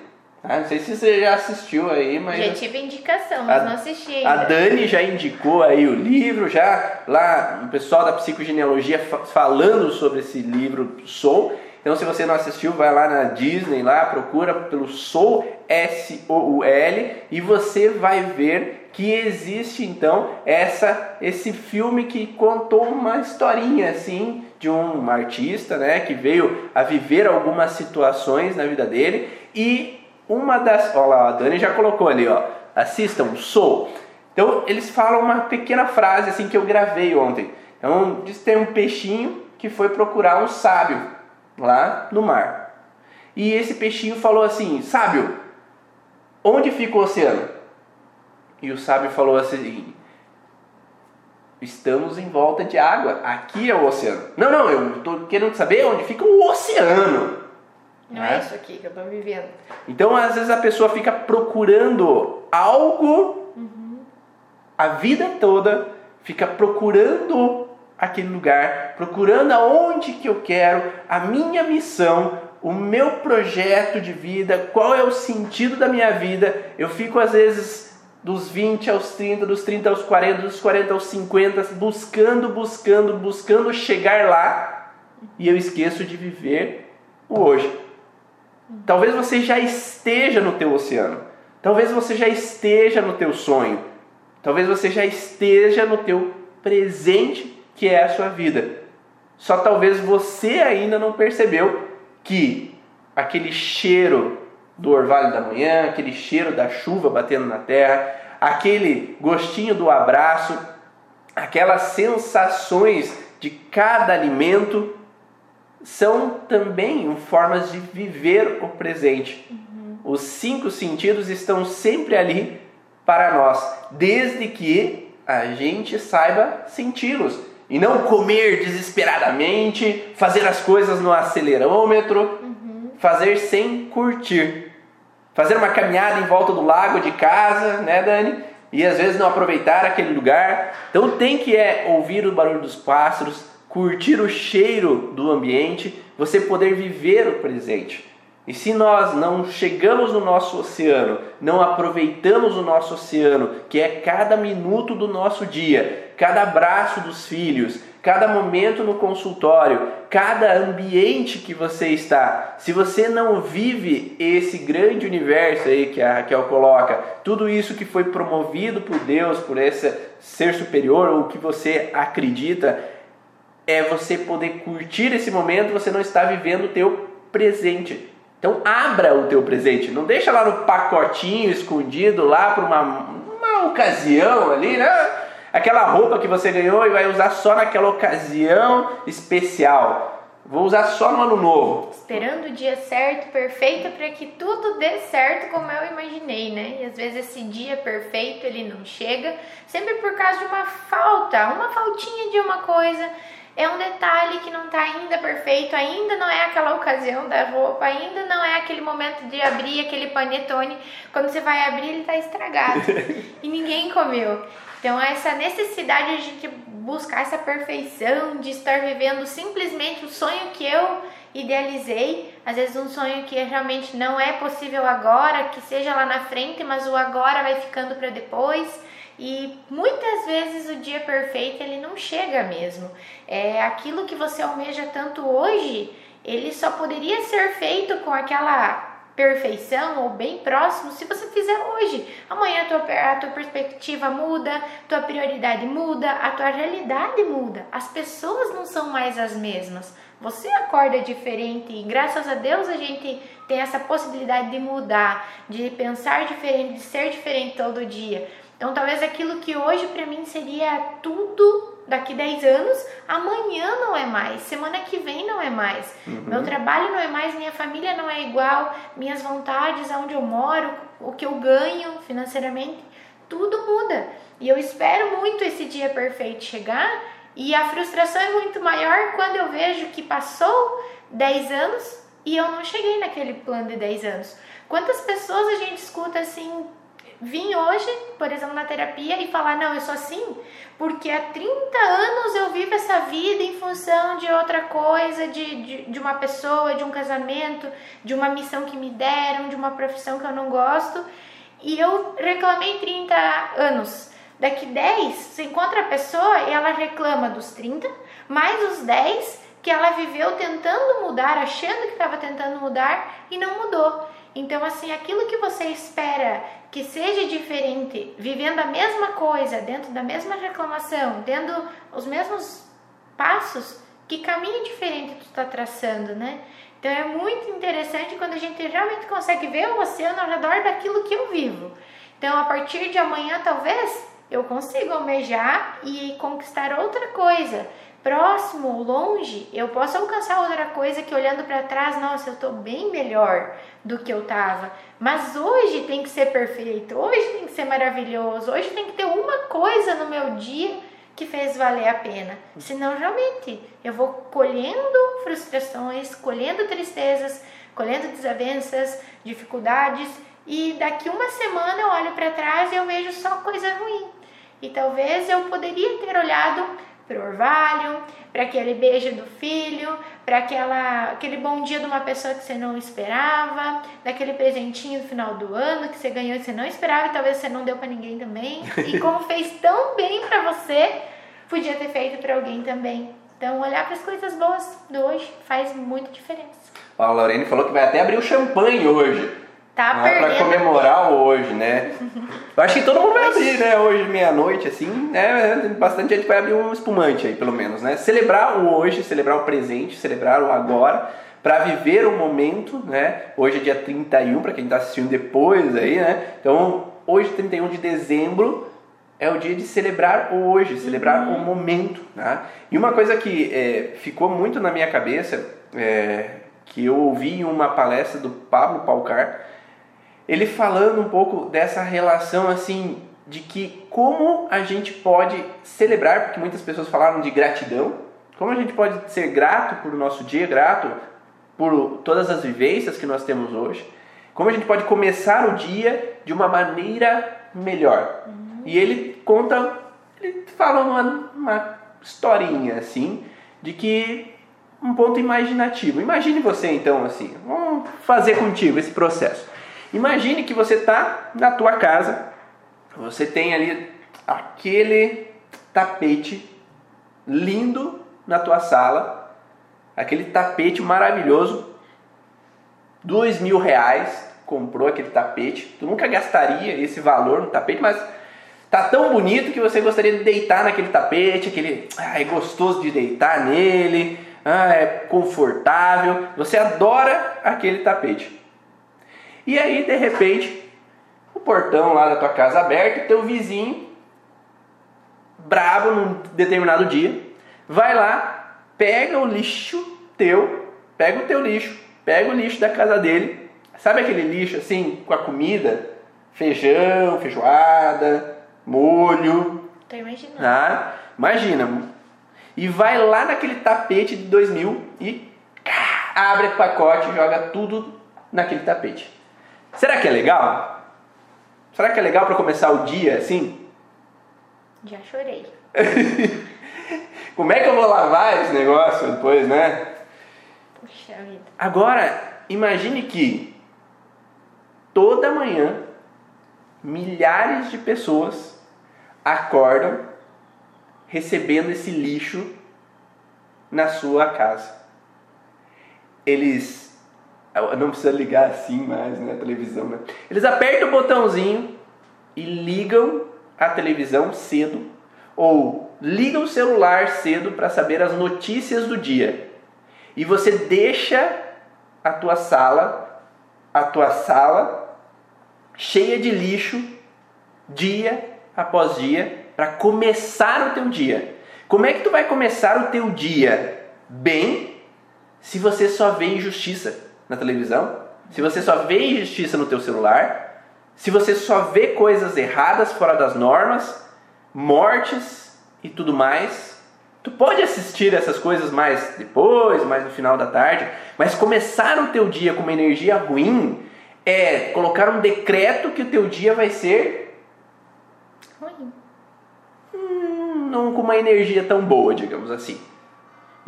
Ah, não sei se você já assistiu aí, mas. Já tive indicação, mas a, não assisti ainda. A Dani já indicou aí o livro, já lá o pessoal da psicogenealogia falando sobre esse livro Soul. Então, se você não assistiu, vai lá na Disney, lá procura pelo Soul S-O-U-L e você vai ver que existe então essa esse filme que contou uma historinha assim de um artista, né, que veio a viver algumas situações na vida dele e uma das. Olha lá, a Dani já colocou ali, ó. Assistam, sou. Então eles falam uma pequena frase assim que eu gravei ontem. Então diz que tem um peixinho que foi procurar um sábio lá no mar. E esse peixinho falou assim: Sábio, onde fica o oceano? E o sábio falou assim: Estamos em volta de água, aqui é o oceano. Não, não, eu estou querendo saber onde fica o oceano. Não é, é isso aqui que eu estou vivendo. Então, às vezes, a pessoa fica procurando algo uhum. a vida toda, fica procurando aquele lugar, procurando aonde que eu quero, a minha missão, o meu projeto de vida, qual é o sentido da minha vida. Eu fico, às vezes, dos 20 aos 30, dos 30 aos 40, dos 40 aos 50, buscando, buscando, buscando chegar lá e eu esqueço de viver o hoje. Talvez você já esteja no teu oceano. Talvez você já esteja no teu sonho. Talvez você já esteja no teu presente, que é a sua vida. Só talvez você ainda não percebeu que aquele cheiro do orvalho da manhã, aquele cheiro da chuva batendo na terra, aquele gostinho do abraço, aquelas sensações de cada alimento são também formas de viver o presente. Uhum. Os cinco sentidos estão sempre ali para nós, desde que a gente saiba senti-los e não comer desesperadamente, fazer as coisas no acelerômetro, uhum. fazer sem curtir. Fazer uma caminhada em volta do lago de casa, né, Dani? E às vezes não aproveitar aquele lugar. Então tem que é ouvir o barulho dos pássaros, curtir o cheiro do ambiente, você poder viver o presente. E se nós não chegamos no nosso oceano, não aproveitamos o nosso oceano, que é cada minuto do nosso dia, cada abraço dos filhos, cada momento no consultório, cada ambiente que você está, se você não vive esse grande universo aí que a Raquel coloca, tudo isso que foi promovido por Deus, por esse ser superior, ou que você acredita, é você poder curtir esse momento, você não está vivendo o teu presente. Então abra o teu presente, não deixa lá no pacotinho escondido lá para uma, uma ocasião ali, né? Aquela roupa que você ganhou e vai usar só naquela ocasião especial. Vou usar só no ano novo. Esperando o dia certo, perfeito, para que tudo dê certo como eu imaginei, né? E às vezes esse dia perfeito ele não chega, sempre por causa de uma falta, uma faltinha de uma coisa é um detalhe que não está ainda perfeito, ainda não é aquela ocasião da roupa, ainda não é aquele momento de abrir aquele panetone. Quando você vai abrir, ele está estragado e ninguém comeu. Então, essa necessidade de a gente buscar essa perfeição, de estar vivendo simplesmente o sonho que eu idealizei, às vezes um sonho que realmente não é possível agora, que seja lá na frente, mas o agora vai ficando para depois. E muitas vezes o dia perfeito ele não chega mesmo. É aquilo que você almeja tanto hoje, ele só poderia ser feito com aquela perfeição ou bem próximo se você fizer hoje. Amanhã a tua, a tua perspectiva muda, tua prioridade muda, a tua realidade muda. As pessoas não são mais as mesmas. Você acorda diferente e graças a Deus a gente tem essa possibilidade de mudar, de pensar diferente, de ser diferente todo dia. Então, talvez aquilo que hoje para mim seria tudo daqui 10 anos, amanhã não é mais, semana que vem não é mais. Uhum. Meu trabalho não é mais, minha família não é igual, minhas vontades, aonde eu moro, o que eu ganho financeiramente, tudo muda. E eu espero muito esse dia perfeito chegar e a frustração é muito maior quando eu vejo que passou 10 anos e eu não cheguei naquele plano de 10 anos. Quantas pessoas a gente escuta assim, vir hoje, por exemplo, na terapia e falar: não, eu sou assim porque há 30 anos eu vivo essa vida em função de outra coisa, de, de, de, uma pessoa, de um casamento, de uma missão que me deram, de uma profissão que eu não gosto. E eu reclamei 30 anos. Daqui 10, você encontra a pessoa e ela reclama dos 30, mais os 10 que ela viveu tentando mudar, achando que estava tentando mudar e não mudou. Então, assim, aquilo que você espera que seja diferente, vivendo a mesma coisa, dentro da mesma reclamação, tendo os mesmos passos, que caminho diferente tu está traçando, né? Então é muito interessante quando a gente realmente consegue ver o oceano ao redor daquilo que eu vivo. Então, a partir de amanhã, talvez eu consiga almejar e conquistar outra coisa próximo ou longe, eu posso alcançar outra coisa que olhando para trás, nossa, eu estou bem melhor do que eu estava. Mas hoje tem que ser perfeito, hoje tem que ser maravilhoso, hoje tem que ter uma coisa no meu dia que fez valer a pena. Senão, realmente, eu vou colhendo frustrações, colhendo tristezas, colhendo desavenças, dificuldades, e daqui uma semana eu olho para trás e eu vejo só coisa ruim. E talvez eu poderia ter olhado para o orvalho, para aquele beijo do filho, para aquele bom dia de uma pessoa que você não esperava, daquele presentinho no final do ano que você ganhou e você não esperava e talvez você não deu para ninguém também. E como fez tão bem para você, podia ter feito para alguém também. Então, olhar para as coisas boas do hoje faz muita diferença. a Lorene falou que vai até abrir o champanhe hoje. Tá não é pra comemorar hoje, né? Eu acho que todo mundo vai abrir, né? Hoje, meia-noite, assim, né? Bastante gente vai abrir um espumante aí, pelo menos, né? Celebrar o hoje, celebrar o presente, celebrar o agora, para viver o momento, né? Hoje é dia 31, para quem tá assistindo depois aí, né? Então, hoje, 31 de dezembro, é o dia de celebrar o hoje, celebrar uhum. o momento, né? E uma coisa que é, ficou muito na minha cabeça, é, que eu ouvi em uma palestra do Pablo Palcar, ele falando um pouco dessa relação assim de que como a gente pode celebrar, porque muitas pessoas falaram de gratidão, como a gente pode ser grato por o nosso dia, grato por todas as vivências que nós temos hoje, como a gente pode começar o dia de uma maneira melhor. Uhum. E ele conta, ele fala uma, uma historinha assim, de que um ponto imaginativo. Imagine você então assim, vamos fazer contigo esse processo. Imagine que você está na tua casa, você tem ali aquele tapete lindo na tua sala, aquele tapete maravilhoso, dois mil reais, comprou aquele tapete, tu nunca gastaria esse valor no tapete, mas tá tão bonito que você gostaria de deitar naquele tapete, aquele, ah, é gostoso de deitar nele, ah, é confortável, você adora aquele tapete. E aí, de repente, o portão lá da tua casa aberto, teu vizinho, brabo num determinado dia, vai lá, pega o lixo teu, pega o teu lixo, pega o lixo da casa dele, sabe aquele lixo assim, com a comida? Feijão, feijoada, molho. Tô imaginando. Ah, imagina, e vai lá naquele tapete de 2000 e abre o pacote e joga tudo naquele tapete. Será que é legal? Será que é legal para começar o dia assim? Já chorei. Como é que eu vou lavar esse negócio depois, né? Puxa vida. Agora, imagine que toda manhã milhares de pessoas acordam recebendo esse lixo na sua casa. Eles não precisa ligar assim mais, né, a televisão, né? Eles apertam o botãozinho e ligam a televisão cedo ou ligam o celular cedo para saber as notícias do dia. E você deixa a tua sala, a tua sala cheia de lixo dia após dia para começar o teu dia. Como é que tu vai começar o teu dia bem se você só vê injustiça na televisão? Se você só vê injustiça no teu celular? Se você só vê coisas erradas fora das normas, mortes e tudo mais? Tu pode assistir essas coisas mais depois, mais no final da tarde, mas começar o teu dia com uma energia ruim é colocar um decreto que o teu dia vai ser Ruim não com uma energia tão boa, digamos assim.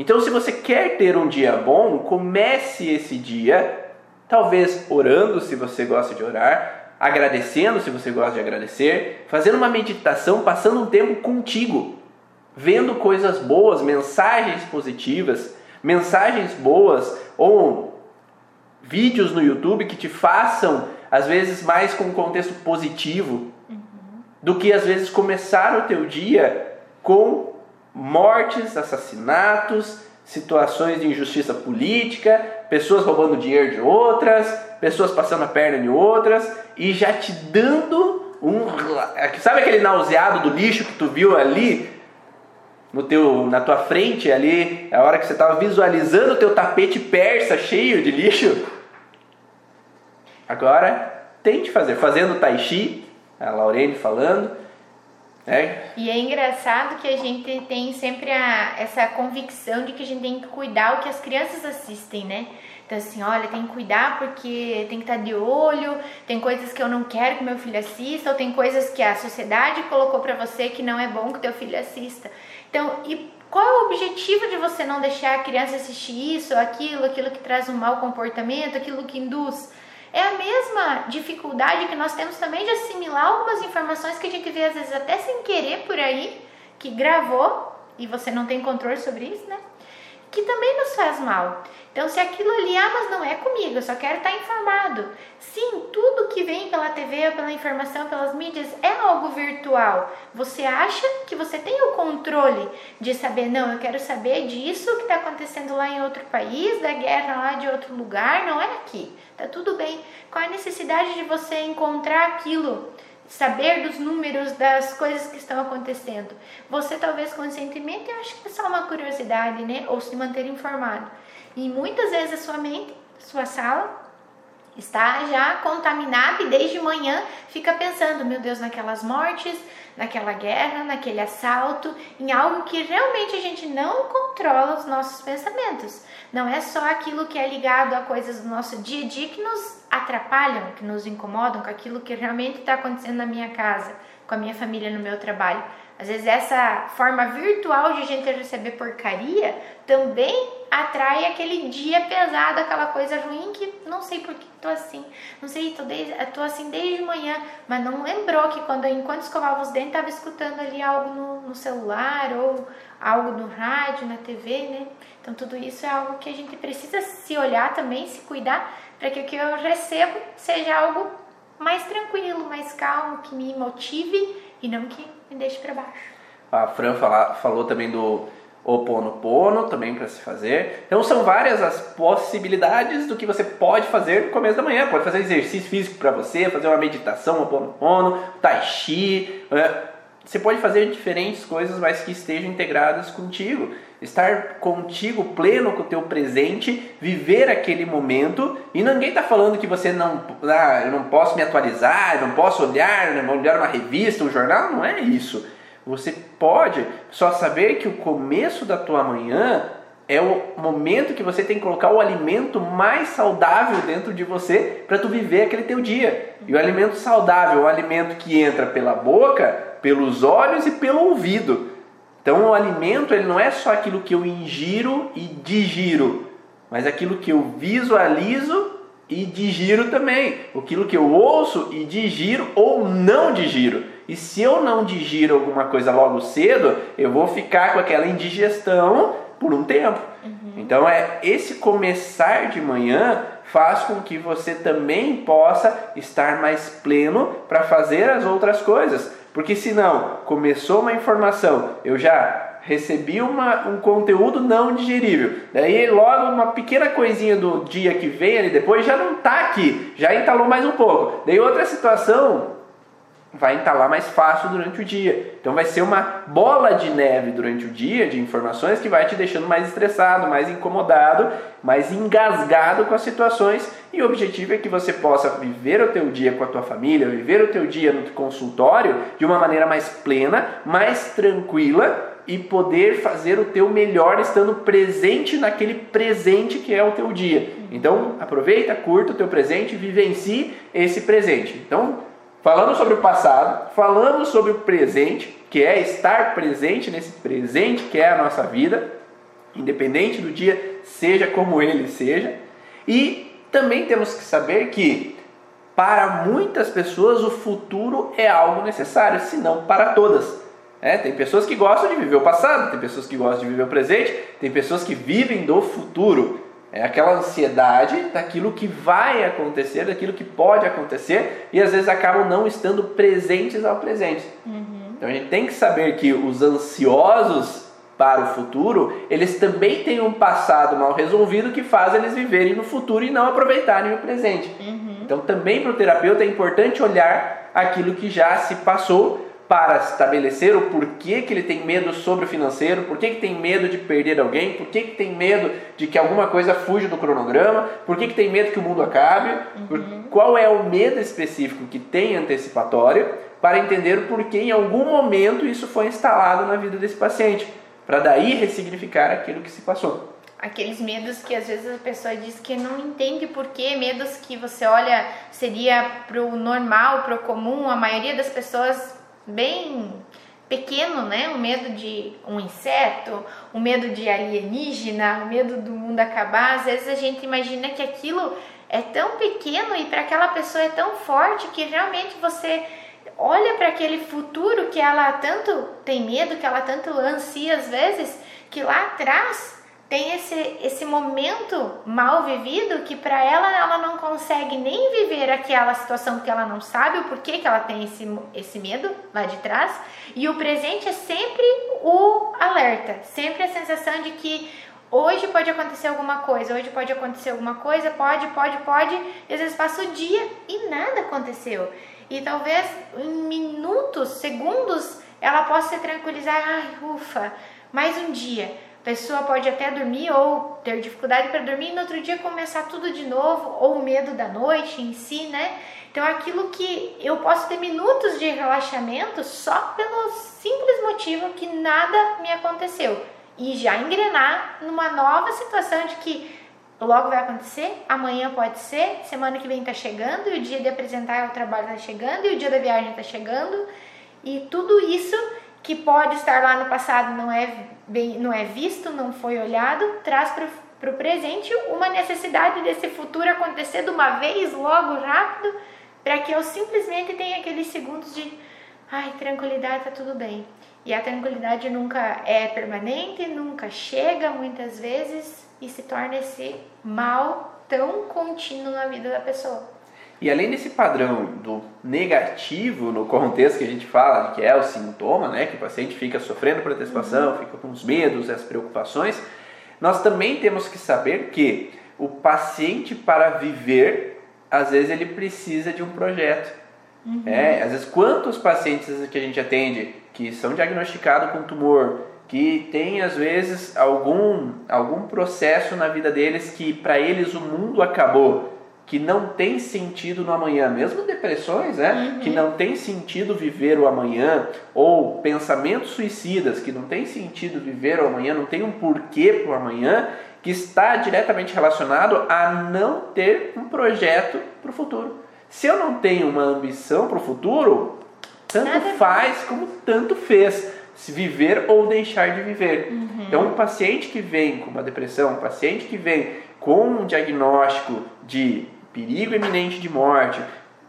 Então, se você quer ter um dia bom, comece esse dia, talvez orando, se você gosta de orar, agradecendo, se você gosta de agradecer, fazendo uma meditação, passando um tempo contigo, vendo coisas boas, mensagens positivas, mensagens boas ou vídeos no YouTube que te façam, às vezes, mais com um contexto positivo, uhum. do que às vezes começar o teu dia com mortes, assassinatos, situações de injustiça política, pessoas roubando dinheiro de outras, pessoas passando a perna de outras e já te dando um. Sabe aquele nauseado do lixo que tu viu ali? No teu, na tua frente ali, a hora que você estava visualizando o teu tapete persa cheio de lixo. Agora, tente fazer. Fazendo tai chi, a Laurene falando, é. E é engraçado que a gente tem sempre a, essa convicção de que a gente tem que cuidar o que as crianças assistem, né? Então, assim, olha, tem que cuidar porque tem que estar de olho, tem coisas que eu não quero que meu filho assista, ou tem coisas que a sociedade colocou para você que não é bom que teu filho assista. Então, e qual é o objetivo de você não deixar a criança assistir isso, aquilo, aquilo que traz um mau comportamento, aquilo que induz? É a mesma dificuldade que nós temos também de assimilar algumas informações que a gente vê às vezes até sem querer por aí, que gravou e você não tem controle sobre isso, né? Que também nos faz mal. Então, se aquilo ali, ah, mas não é comigo, eu só quero estar informado. Sim, tudo que vem pela TV, pela informação, pelas mídias é algo virtual. Você acha que você tem o controle de saber, não, eu quero saber disso que está acontecendo lá em outro país, da guerra lá de outro lugar, não é aqui. Tá tudo bem. Qual a necessidade de você encontrar aquilo? Saber dos números das coisas que estão acontecendo. Você talvez conscientemente acha que é só uma curiosidade, né? Ou se manter informado. E muitas vezes a sua mente, sua sala, está já contaminada e desde manhã fica pensando, meu Deus, naquelas mortes, naquela guerra, naquele assalto, em algo que realmente a gente não controla os nossos pensamentos. Não é só aquilo que é ligado a coisas do nosso dia a dia que nos atrapalham, que nos incomodam, com aquilo que realmente está acontecendo na minha casa, com a minha família, no meu trabalho. Às vezes essa forma virtual de a gente receber porcaria também atrai aquele dia pesado, aquela coisa ruim que não sei por que tô assim, não sei, tô, desde, tô assim desde manhã, mas não lembrou que quando enquanto escovava os dentes tava escutando ali algo no, no celular ou algo no rádio, na TV, né? Então tudo isso é algo que a gente precisa se olhar também, se cuidar, para que o que eu recebo seja algo mais tranquilo, mais calmo, que me motive e não que me deixe para baixo. A Fran fala, falou também do Oponopono também para se fazer. Então são várias as possibilidades do que você pode fazer no começo da manhã. Pode fazer exercício físico para você, fazer uma meditação, Oponopono, Tai Chi. Né? Você pode fazer diferentes coisas, mas que estejam integradas contigo. Estar contigo pleno com o teu presente, viver aquele momento. E ninguém está falando que você não, ah, eu não posso me atualizar, eu não posso olhar, não olhar uma revista, um jornal. Não é isso você pode só saber que o começo da tua manhã é o momento que você tem que colocar o alimento mais saudável dentro de você para tu viver aquele teu dia. E o alimento saudável é o alimento que entra pela boca, pelos olhos e pelo ouvido. Então o alimento ele não é só aquilo que eu ingiro e digiro, mas aquilo que eu visualizo e digiro também. Aquilo que eu ouço e digiro ou não digiro. E se eu não digiro alguma coisa logo cedo, eu vou ficar com aquela indigestão por um tempo. Uhum. Então é esse começar de manhã faz com que você também possa estar mais pleno para fazer as outras coisas. Porque senão, começou uma informação, eu já recebi uma, um conteúdo não digerível. Daí logo uma pequena coisinha do dia que vem ali depois já não está aqui, já entalou mais um pouco. Daí outra situação vai entalar mais fácil durante o dia. Então vai ser uma bola de neve durante o dia de informações que vai te deixando mais estressado, mais incomodado, mais engasgado com as situações. E o objetivo é que você possa viver o teu dia com a tua família, viver o teu dia no consultório de uma maneira mais plena, mais tranquila e poder fazer o teu melhor estando presente naquele presente que é o teu dia. Então, aproveita, curta o teu presente, vivencie esse presente. Então, Falamos sobre o passado, falamos sobre o presente, que é estar presente nesse presente que é a nossa vida, independente do dia, seja como ele seja. E também temos que saber que para muitas pessoas o futuro é algo necessário, se não para todas. É, tem pessoas que gostam de viver o passado, tem pessoas que gostam de viver o presente, tem pessoas que vivem do futuro. É aquela ansiedade daquilo que vai acontecer, daquilo que pode acontecer, e às vezes acabam não estando presentes ao presente. Uhum. Então a gente tem que saber que os ansiosos para o futuro, eles também têm um passado mal resolvido que faz eles viverem no futuro e não aproveitarem o presente. Uhum. Então também para o terapeuta é importante olhar aquilo que já se passou para estabelecer o porquê que ele tem medo sobre o financeiro, por que, tem medo de perder alguém, por que, tem medo de que alguma coisa fuja do cronograma, por que, tem medo que o mundo acabe, uhum. qual é o medo específico que tem antecipatório, para entender o porquê em algum momento isso foi instalado na vida desse paciente, para daí ressignificar aquilo que se passou aqueles medos que às vezes a pessoa diz que não entende por que, medos que você olha seria pro normal, pro comum, a maioria das pessoas bem pequeno, né? O medo de um inseto, o medo de alienígena, o medo do mundo acabar. Às vezes a gente imagina que aquilo é tão pequeno e para aquela pessoa é tão forte que realmente você olha para aquele futuro que ela tanto tem medo, que ela tanto ansia às vezes, que lá atrás tem esse, esse momento mal vivido que para ela ela não consegue nem viver aquela situação porque ela não sabe o porquê que ela tem esse, esse medo lá de trás. E o presente é sempre o alerta, sempre a sensação de que hoje pode acontecer alguma coisa, hoje pode acontecer alguma coisa, pode, pode, pode, e às vezes passa o dia e nada aconteceu. E talvez em minutos, segundos, ela possa se tranquilizar, ai, ufa, mais um dia a pessoa pode até dormir ou ter dificuldade para dormir e no outro dia começar tudo de novo, ou o medo da noite em si, né? Então, aquilo que eu posso ter minutos de relaxamento só pelo simples motivo que nada me aconteceu e já engrenar numa nova situação de que logo vai acontecer, amanhã pode ser, semana que vem tá chegando e o dia de apresentar o trabalho tá chegando e o dia da viagem tá chegando e tudo isso que pode estar lá no passado, não é, bem, não é visto, não foi olhado, traz para o presente uma necessidade desse futuro acontecer de uma vez, logo, rápido, para que eu simplesmente tenha aqueles segundos de ai, tranquilidade, tá tudo bem. E a tranquilidade nunca é permanente, nunca chega muitas vezes e se torna esse mal tão contínuo na vida da pessoa. E além desse padrão do negativo no contexto que a gente fala, que é o sintoma, né, que o paciente fica sofrendo por antecipação, uhum. fica com os medos, as preocupações, nós também temos que saber que o paciente para viver, às vezes ele precisa de um projeto. Uhum. É, às vezes quantos pacientes que a gente atende que são diagnosticados com tumor, que tem às vezes algum, algum processo na vida deles que para eles o mundo acabou, que não tem sentido no amanhã, mesmo depressões, né? Uhum. Que não tem sentido viver o amanhã, ou pensamentos suicidas, que não tem sentido viver o amanhã, não tem um porquê para o amanhã, que está diretamente relacionado a não ter um projeto para o futuro. Se eu não tenho uma ambição para o futuro, tanto Nada faz como tanto fez se viver ou deixar de viver. Uhum. Então, um paciente que vem com uma depressão, um paciente que vem com um diagnóstico de perigo iminente de morte,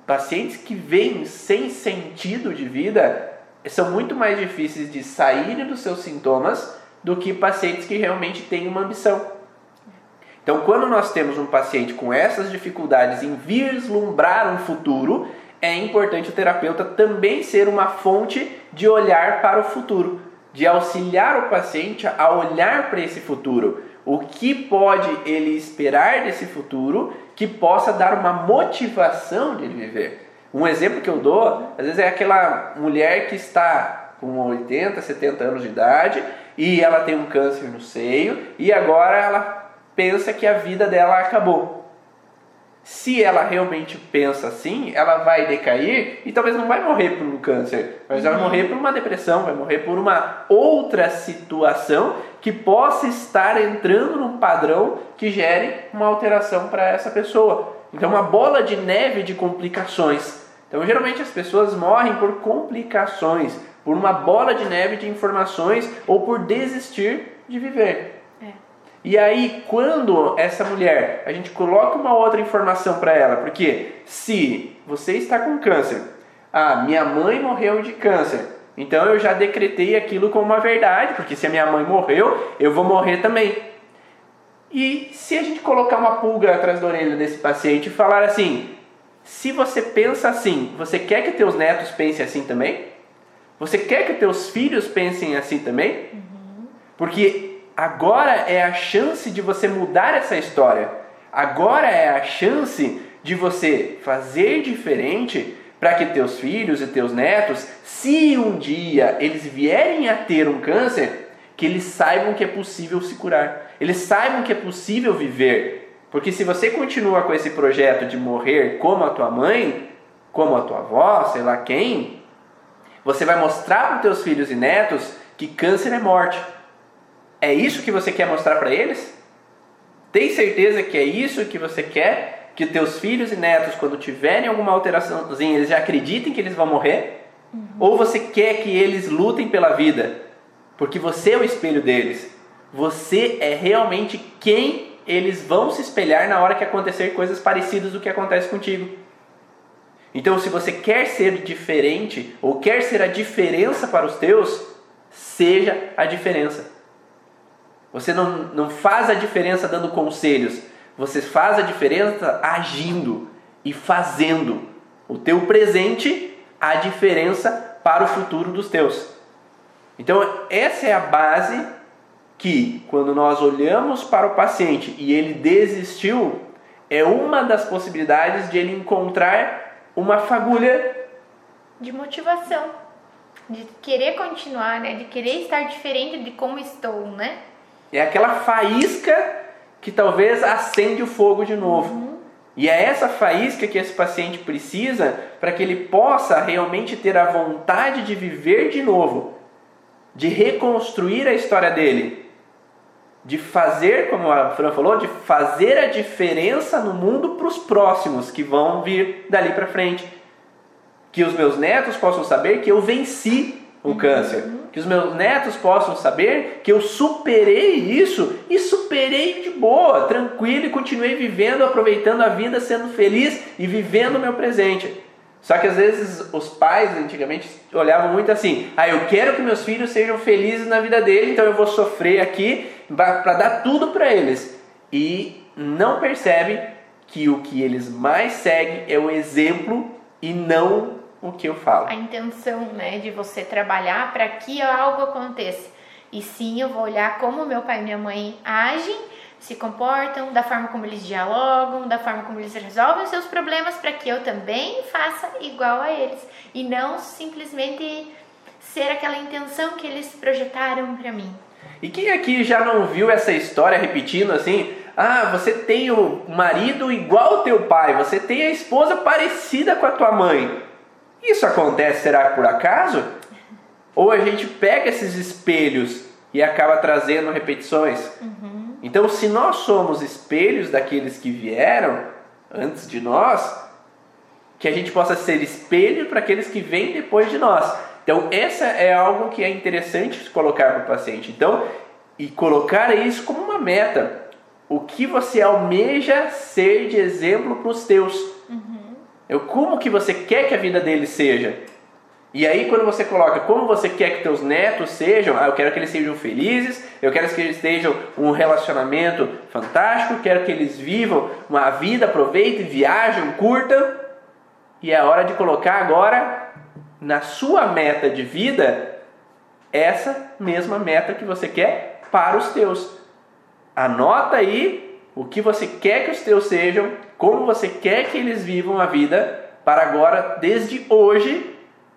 pacientes que vêm sem sentido de vida, são muito mais difíceis de saírem dos seus sintomas do que pacientes que realmente têm uma ambição. Então, quando nós temos um paciente com essas dificuldades em vislumbrar um futuro, é importante o terapeuta também ser uma fonte de olhar para o futuro, de auxiliar o paciente a olhar para esse futuro. O que pode ele esperar desse futuro que possa dar uma motivação de ele viver. Um exemplo que eu dou, às vezes é aquela mulher que está com 80, 70 anos de idade e ela tem um câncer no seio e agora ela pensa que a vida dela acabou se ela realmente pensa assim, ela vai decair e talvez não vai morrer por um câncer, mas uhum. vai morrer por uma depressão, vai morrer por uma outra situação que possa estar entrando num padrão que gere uma alteração para essa pessoa. Então, uma bola de neve de complicações. Então, geralmente as pessoas morrem por complicações, por uma bola de neve de informações ou por desistir de viver. E aí, quando essa mulher, a gente coloca uma outra informação para ela, porque se você está com câncer, ah, minha mãe morreu de câncer, então eu já decretei aquilo como uma verdade, porque se a minha mãe morreu, eu vou morrer também. E se a gente colocar uma pulga atrás da orelha desse paciente e falar assim: se você pensa assim, você quer que teus netos pensem assim também? Você quer que teus filhos pensem assim também? Uhum. Porque Agora é a chance de você mudar essa história. Agora é a chance de você fazer diferente para que teus filhos e teus netos, se um dia eles vierem a ter um câncer, que eles saibam que é possível se curar. Eles saibam que é possível viver. Porque se você continua com esse projeto de morrer como a tua mãe, como a tua avó, sei lá quem, você vai mostrar para os teus filhos e netos que câncer é morte. É isso que você quer mostrar para eles? Tem certeza que é isso que você quer? Que teus filhos e netos, quando tiverem alguma alteraçãozinha, eles já acreditem que eles vão morrer? Uhum. Ou você quer que eles lutem pela vida? Porque você é o espelho deles. Você é realmente quem eles vão se espelhar na hora que acontecer coisas parecidas do que acontece contigo. Então, se você quer ser diferente ou quer ser a diferença para os teus, seja a diferença. Você não, não faz a diferença dando conselhos, você faz a diferença agindo e fazendo o teu presente a diferença para o futuro dos teus. Então, essa é a base que, quando nós olhamos para o paciente e ele desistiu, é uma das possibilidades de ele encontrar uma fagulha de motivação, de querer continuar, né? de querer estar diferente de como estou, né? É aquela faísca que talvez acende o fogo de novo. Uhum. E é essa faísca que esse paciente precisa para que ele possa realmente ter a vontade de viver de novo, de reconstruir a história dele, de fazer, como a Fran falou, de fazer a diferença no mundo para os próximos que vão vir dali para frente. Que os meus netos possam saber que eu venci o câncer. Que os meus netos possam saber que eu superei isso e superei de boa, tranquilo e continuei vivendo, aproveitando a vida, sendo feliz e vivendo o meu presente. Só que às vezes os pais antigamente olhavam muito assim: ah, eu quero que meus filhos sejam felizes na vida dele, então eu vou sofrer aqui para dar tudo para eles. E não percebe que o que eles mais seguem é o exemplo e não o que eu falo. A intenção, né, de você trabalhar para que algo aconteça. E sim, eu vou olhar como meu pai e minha mãe agem, se comportam, da forma como eles dialogam, da forma como eles resolvem os seus problemas, para que eu também faça igual a eles. E não simplesmente ser aquela intenção que eles projetaram para mim. E quem aqui já não viu essa história repetindo assim? Ah, você tem o marido igual ao teu pai, você tem a esposa parecida com a tua mãe. Isso acontece, será por acaso? Ou a gente pega esses espelhos e acaba trazendo repetições? Uhum. Então, se nós somos espelhos daqueles que vieram antes de nós, que a gente possa ser espelho para aqueles que vêm depois de nós. Então, essa é algo que é interessante colocar para o paciente. Então, e colocar isso como uma meta. O que você almeja ser de exemplo para os teus. Uhum. Como que você quer que a vida deles seja? E aí quando você coloca como você quer que teus netos sejam, ah, eu quero que eles sejam felizes, eu quero que eles tenham um relacionamento fantástico, quero que eles vivam uma vida, aproveitem, viajem, curtam. E é hora de colocar agora na sua meta de vida essa mesma meta que você quer para os teus. Anota aí o que você quer que os teus sejam, como você quer que eles vivam a vida, para agora, desde hoje,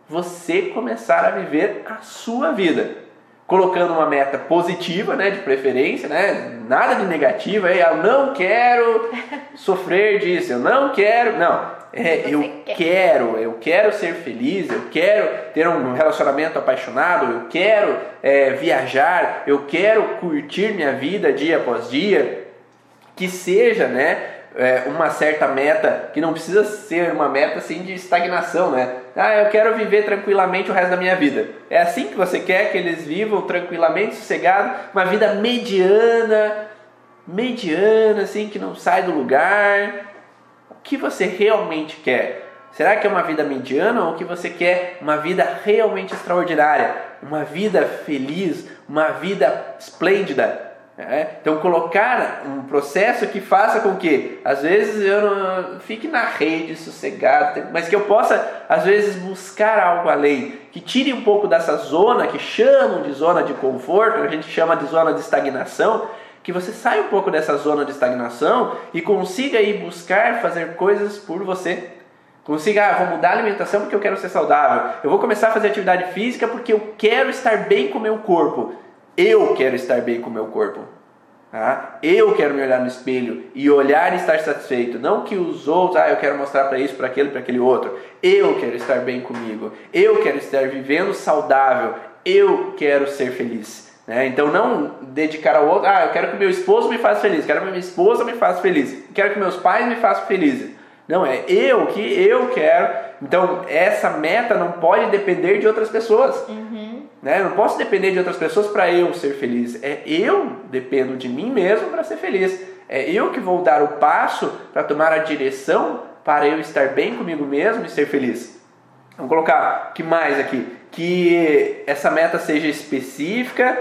você começar a viver a sua vida. Colocando uma meta positiva, né, de preferência, né, nada de negativa, aí, eu não quero sofrer disso, eu não quero, não, é, eu quer. quero, eu quero ser feliz, eu quero ter um relacionamento apaixonado, eu quero é, viajar, eu quero curtir minha vida dia após dia, que seja, né, é, uma certa meta, que não precisa ser uma meta assim de estagnação, né? Ah, eu quero viver tranquilamente o resto da minha vida. É assim que você quer que eles vivam tranquilamente, sossegado, uma vida mediana, mediana, assim, que não sai do lugar, que você realmente quer? Será que é uma vida mediana ou que você quer uma vida realmente extraordinária? Uma vida feliz, uma vida esplêndida? É? Então, colocar um processo que faça com que, às vezes, eu não fique na rede sossegado, mas que eu possa, às vezes, buscar algo além, que tire um pouco dessa zona que chamam de zona de conforto, a gente chama de zona de estagnação, que você saia um pouco dessa zona de estagnação e consiga ir buscar fazer coisas por você. Consiga, ah, vou mudar a alimentação porque eu quero ser saudável. Eu vou começar a fazer atividade física porque eu quero estar bem com o meu corpo. Eu quero estar bem com o meu corpo. Tá? Eu quero me olhar no espelho e olhar e estar satisfeito. Não que os outros, ah, eu quero mostrar para isso, para aquele, para aquele outro. Eu quero estar bem comigo. Eu quero estar vivendo saudável. Eu quero ser feliz. Né? Então não dedicar ao outro, ah, eu quero que meu esposo me faça feliz, quero que minha esposa me faça feliz, quero que meus pais me façam felizes. Não, é eu que eu quero. Então essa meta não pode depender de outras pessoas. Uhum. Né? Eu não posso depender de outras pessoas para eu ser feliz. É eu dependo de mim mesmo para ser feliz. É eu que vou dar o passo para tomar a direção para eu estar bem comigo mesmo e ser feliz. Vamos colocar que mais aqui? Que essa meta seja específica,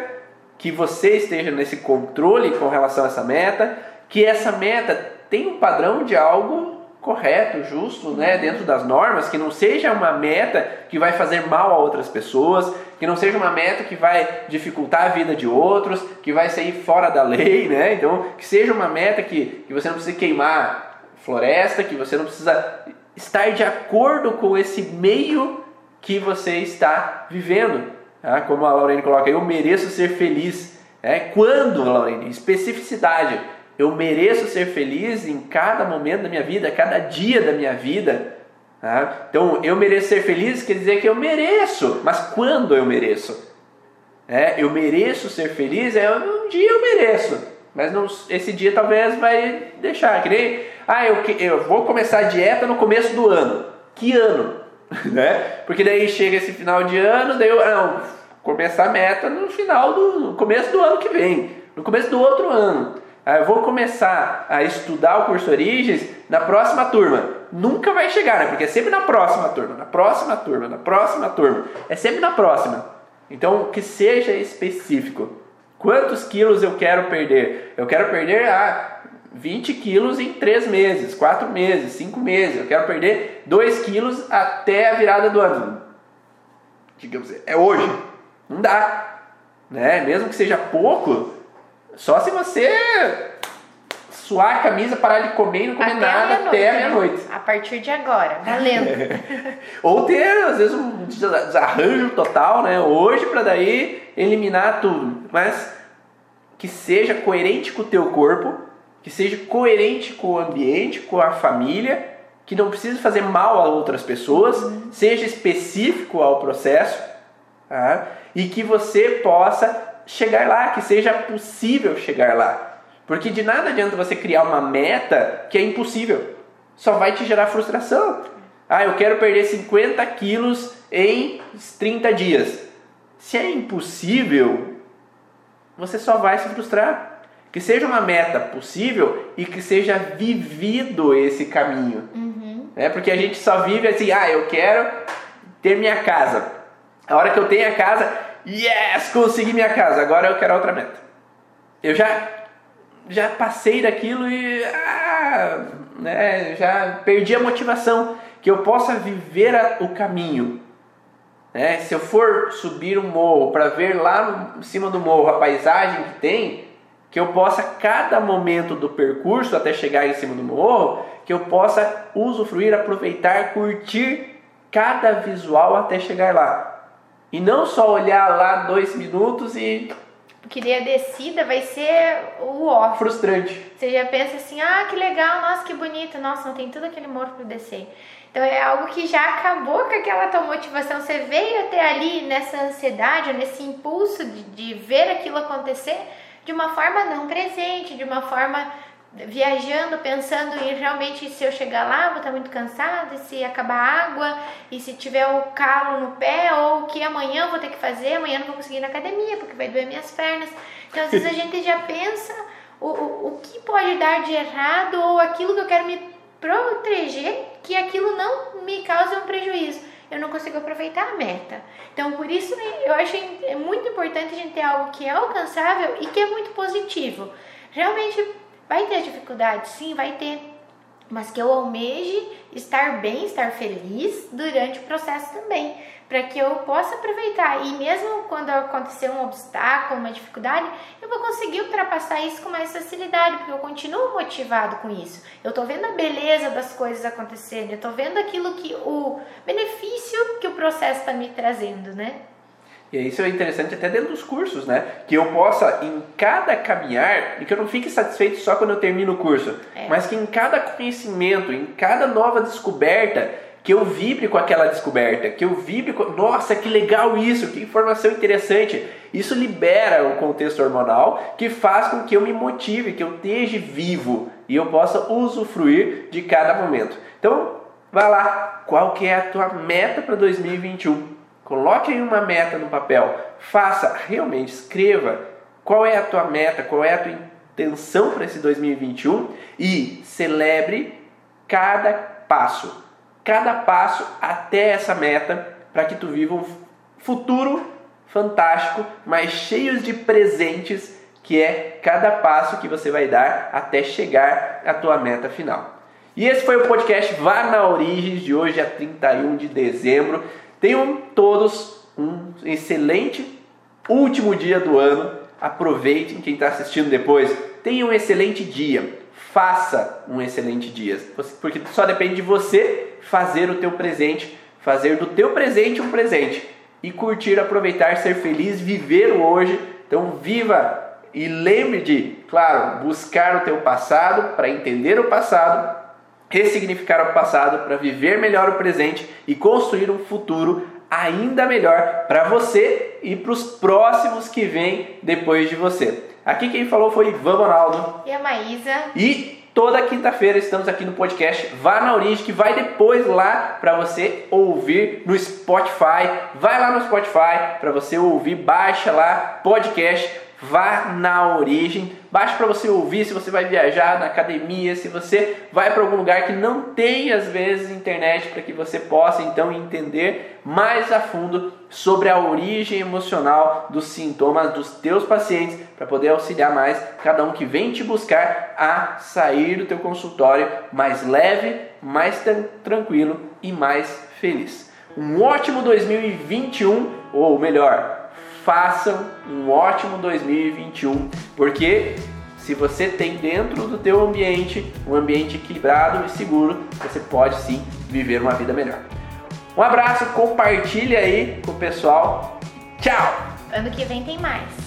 que você esteja nesse controle com relação a essa meta, que essa meta tenha um padrão de algo correto, justo, né, dentro das normas, que não seja uma meta que vai fazer mal a outras pessoas, que não seja uma meta que vai dificultar a vida de outros, que vai sair fora da lei, né? Então, que seja uma meta que, que você não precisa queimar floresta, que você não precisa estar de acordo com esse meio que você está vivendo. Ah, como a Laurene coloca, eu mereço ser feliz. É, quando, Laurene? Especificidade. Eu mereço ser feliz em cada momento da minha vida, cada dia da minha vida. Tá? Então, eu mereço ser feliz quer dizer que eu mereço, mas quando eu mereço? É, eu mereço ser feliz, é um dia eu mereço, mas não, esse dia talvez vai deixar. Que nem, ah, eu, eu vou começar a dieta no começo do ano. Que ano? né? Porque daí chega esse final de ano, daí eu, ah, não, começar a meta no final do no começo do ano que vem, no começo do outro ano. Aí eu vou começar a estudar o curso Origens na próxima turma. Nunca vai chegar, né? Porque é sempre na próxima turma, na próxima turma, na próxima turma. É sempre na próxima. Então, que seja específico. Quantos quilos eu quero perder? Eu quero perder ah, 20 quilos em 3 meses, 4 meses, 5 meses. Eu quero perder 2 quilos até a virada do ano. Digamos, é hoje. Não dá. Né? Mesmo que seja pouco, só se você suar a camisa, parar de comer e não comer até nada até a meia-noite. A partir de agora, valendo. Ou ter, às vezes, um desarranjo total, né? Hoje, para daí eliminar tudo. Mas que seja coerente com o teu corpo, que seja coerente com o ambiente, com a família, que não precise fazer mal a outras pessoas, uhum. seja específico ao processo, tá? e que você possa chegar lá, que seja possível chegar lá. Porque de nada adianta você criar uma meta que é impossível. Só vai te gerar frustração. Ah, eu quero perder 50 quilos em 30 dias. Se é impossível, você só vai se frustrar. Que seja uma meta possível e que seja vivido esse caminho. Uhum. É porque a gente só vive assim, ah, eu quero ter minha casa. A hora que eu tenho a casa, yes, consegui minha casa, agora eu quero outra meta. Eu já já passei daquilo e ah, né, já perdi a motivação que eu possa viver a, o caminho. Né? Se eu for subir um morro para ver lá em cima do morro a paisagem que tem, que eu possa cada momento do percurso até chegar em cima do morro, que eu possa usufruir, aproveitar, curtir cada visual até chegar lá. E não só olhar lá dois minutos e porque daí a descida vai ser o ó. Frustrante. Você já pensa assim, ah, que legal, nossa, que bonito, nossa, não tem tudo aquele morro para descer. Então é algo que já acabou com aquela tua motivação. Você veio até ali nessa ansiedade, nesse impulso de, de ver aquilo acontecer de uma forma não presente, de uma forma viajando, pensando em realmente se eu chegar lá vou estar muito cansada, se acabar a água e se tiver o calo no pé ou o que amanhã vou ter que fazer, amanhã não vou conseguir ir na academia porque vai doer minhas pernas. Então às vezes a gente já pensa o, o, o que pode dar de errado ou aquilo que eu quero me proteger que aquilo não me cause um prejuízo. Eu não consigo aproveitar a meta. Então, por isso, eu acho é muito importante a gente ter algo que é alcançável e que é muito positivo. Realmente, Vai ter dificuldade? Sim, vai ter. Mas que eu almeje estar bem, estar feliz durante o processo também, para que eu possa aproveitar. E mesmo quando acontecer um obstáculo, uma dificuldade, eu vou conseguir ultrapassar isso com mais facilidade, porque eu continuo motivado com isso. Eu estou vendo a beleza das coisas acontecendo, eu estou vendo aquilo que o benefício que o processo está me trazendo, né? E isso é interessante até dentro dos cursos, né? Que eu possa, em cada caminhar, e que eu não fique satisfeito só quando eu termino o curso, é. mas que em cada conhecimento, em cada nova descoberta, que eu vibre com aquela descoberta, que eu vibre com. Nossa, que legal isso, que informação interessante. Isso libera o contexto hormonal que faz com que eu me motive, que eu esteja vivo e eu possa usufruir de cada momento. Então, vá lá, qual que é a tua meta para 2021? Coloque uma meta no papel. Faça, realmente, escreva qual é a tua meta, qual é a tua intenção para esse 2021 e celebre cada passo. Cada passo até essa meta para que tu viva um futuro fantástico, mas cheio de presentes, que é cada passo que você vai dar até chegar à tua meta final. E esse foi o podcast Vá na Origens de hoje, a 31 de dezembro. Tenham todos um excelente último dia do ano. Aproveitem quem está assistindo depois. Tenham um excelente dia. Faça um excelente dia, porque só depende de você fazer o teu presente, fazer do teu presente um presente e curtir, aproveitar, ser feliz, viver o hoje. Então viva e lembre de, claro, buscar o teu passado para entender o passado ressignificar o passado para viver melhor o presente e construir um futuro ainda melhor para você e para os próximos que vêm depois de você. Aqui quem falou foi Ivan Ronaldo. E a Maísa. E toda quinta-feira estamos aqui no podcast Vá na Origem, que vai depois lá para você ouvir no Spotify. Vai lá no Spotify para você ouvir, baixa lá podcast Vá na origem, baixe para você ouvir se você vai viajar na academia, se você vai para algum lugar que não tem às vezes internet para que você possa então entender mais a fundo sobre a origem emocional dos sintomas dos teus pacientes para poder auxiliar mais cada um que vem te buscar a sair do teu consultório mais leve, mais tranquilo e mais feliz. Um ótimo 2021 ou melhor, façam um ótimo 2021, porque se você tem dentro do teu ambiente um ambiente equilibrado e seguro, você pode sim viver uma vida melhor. Um abraço, compartilha aí com o pessoal. Tchau! Ano que vem tem mais.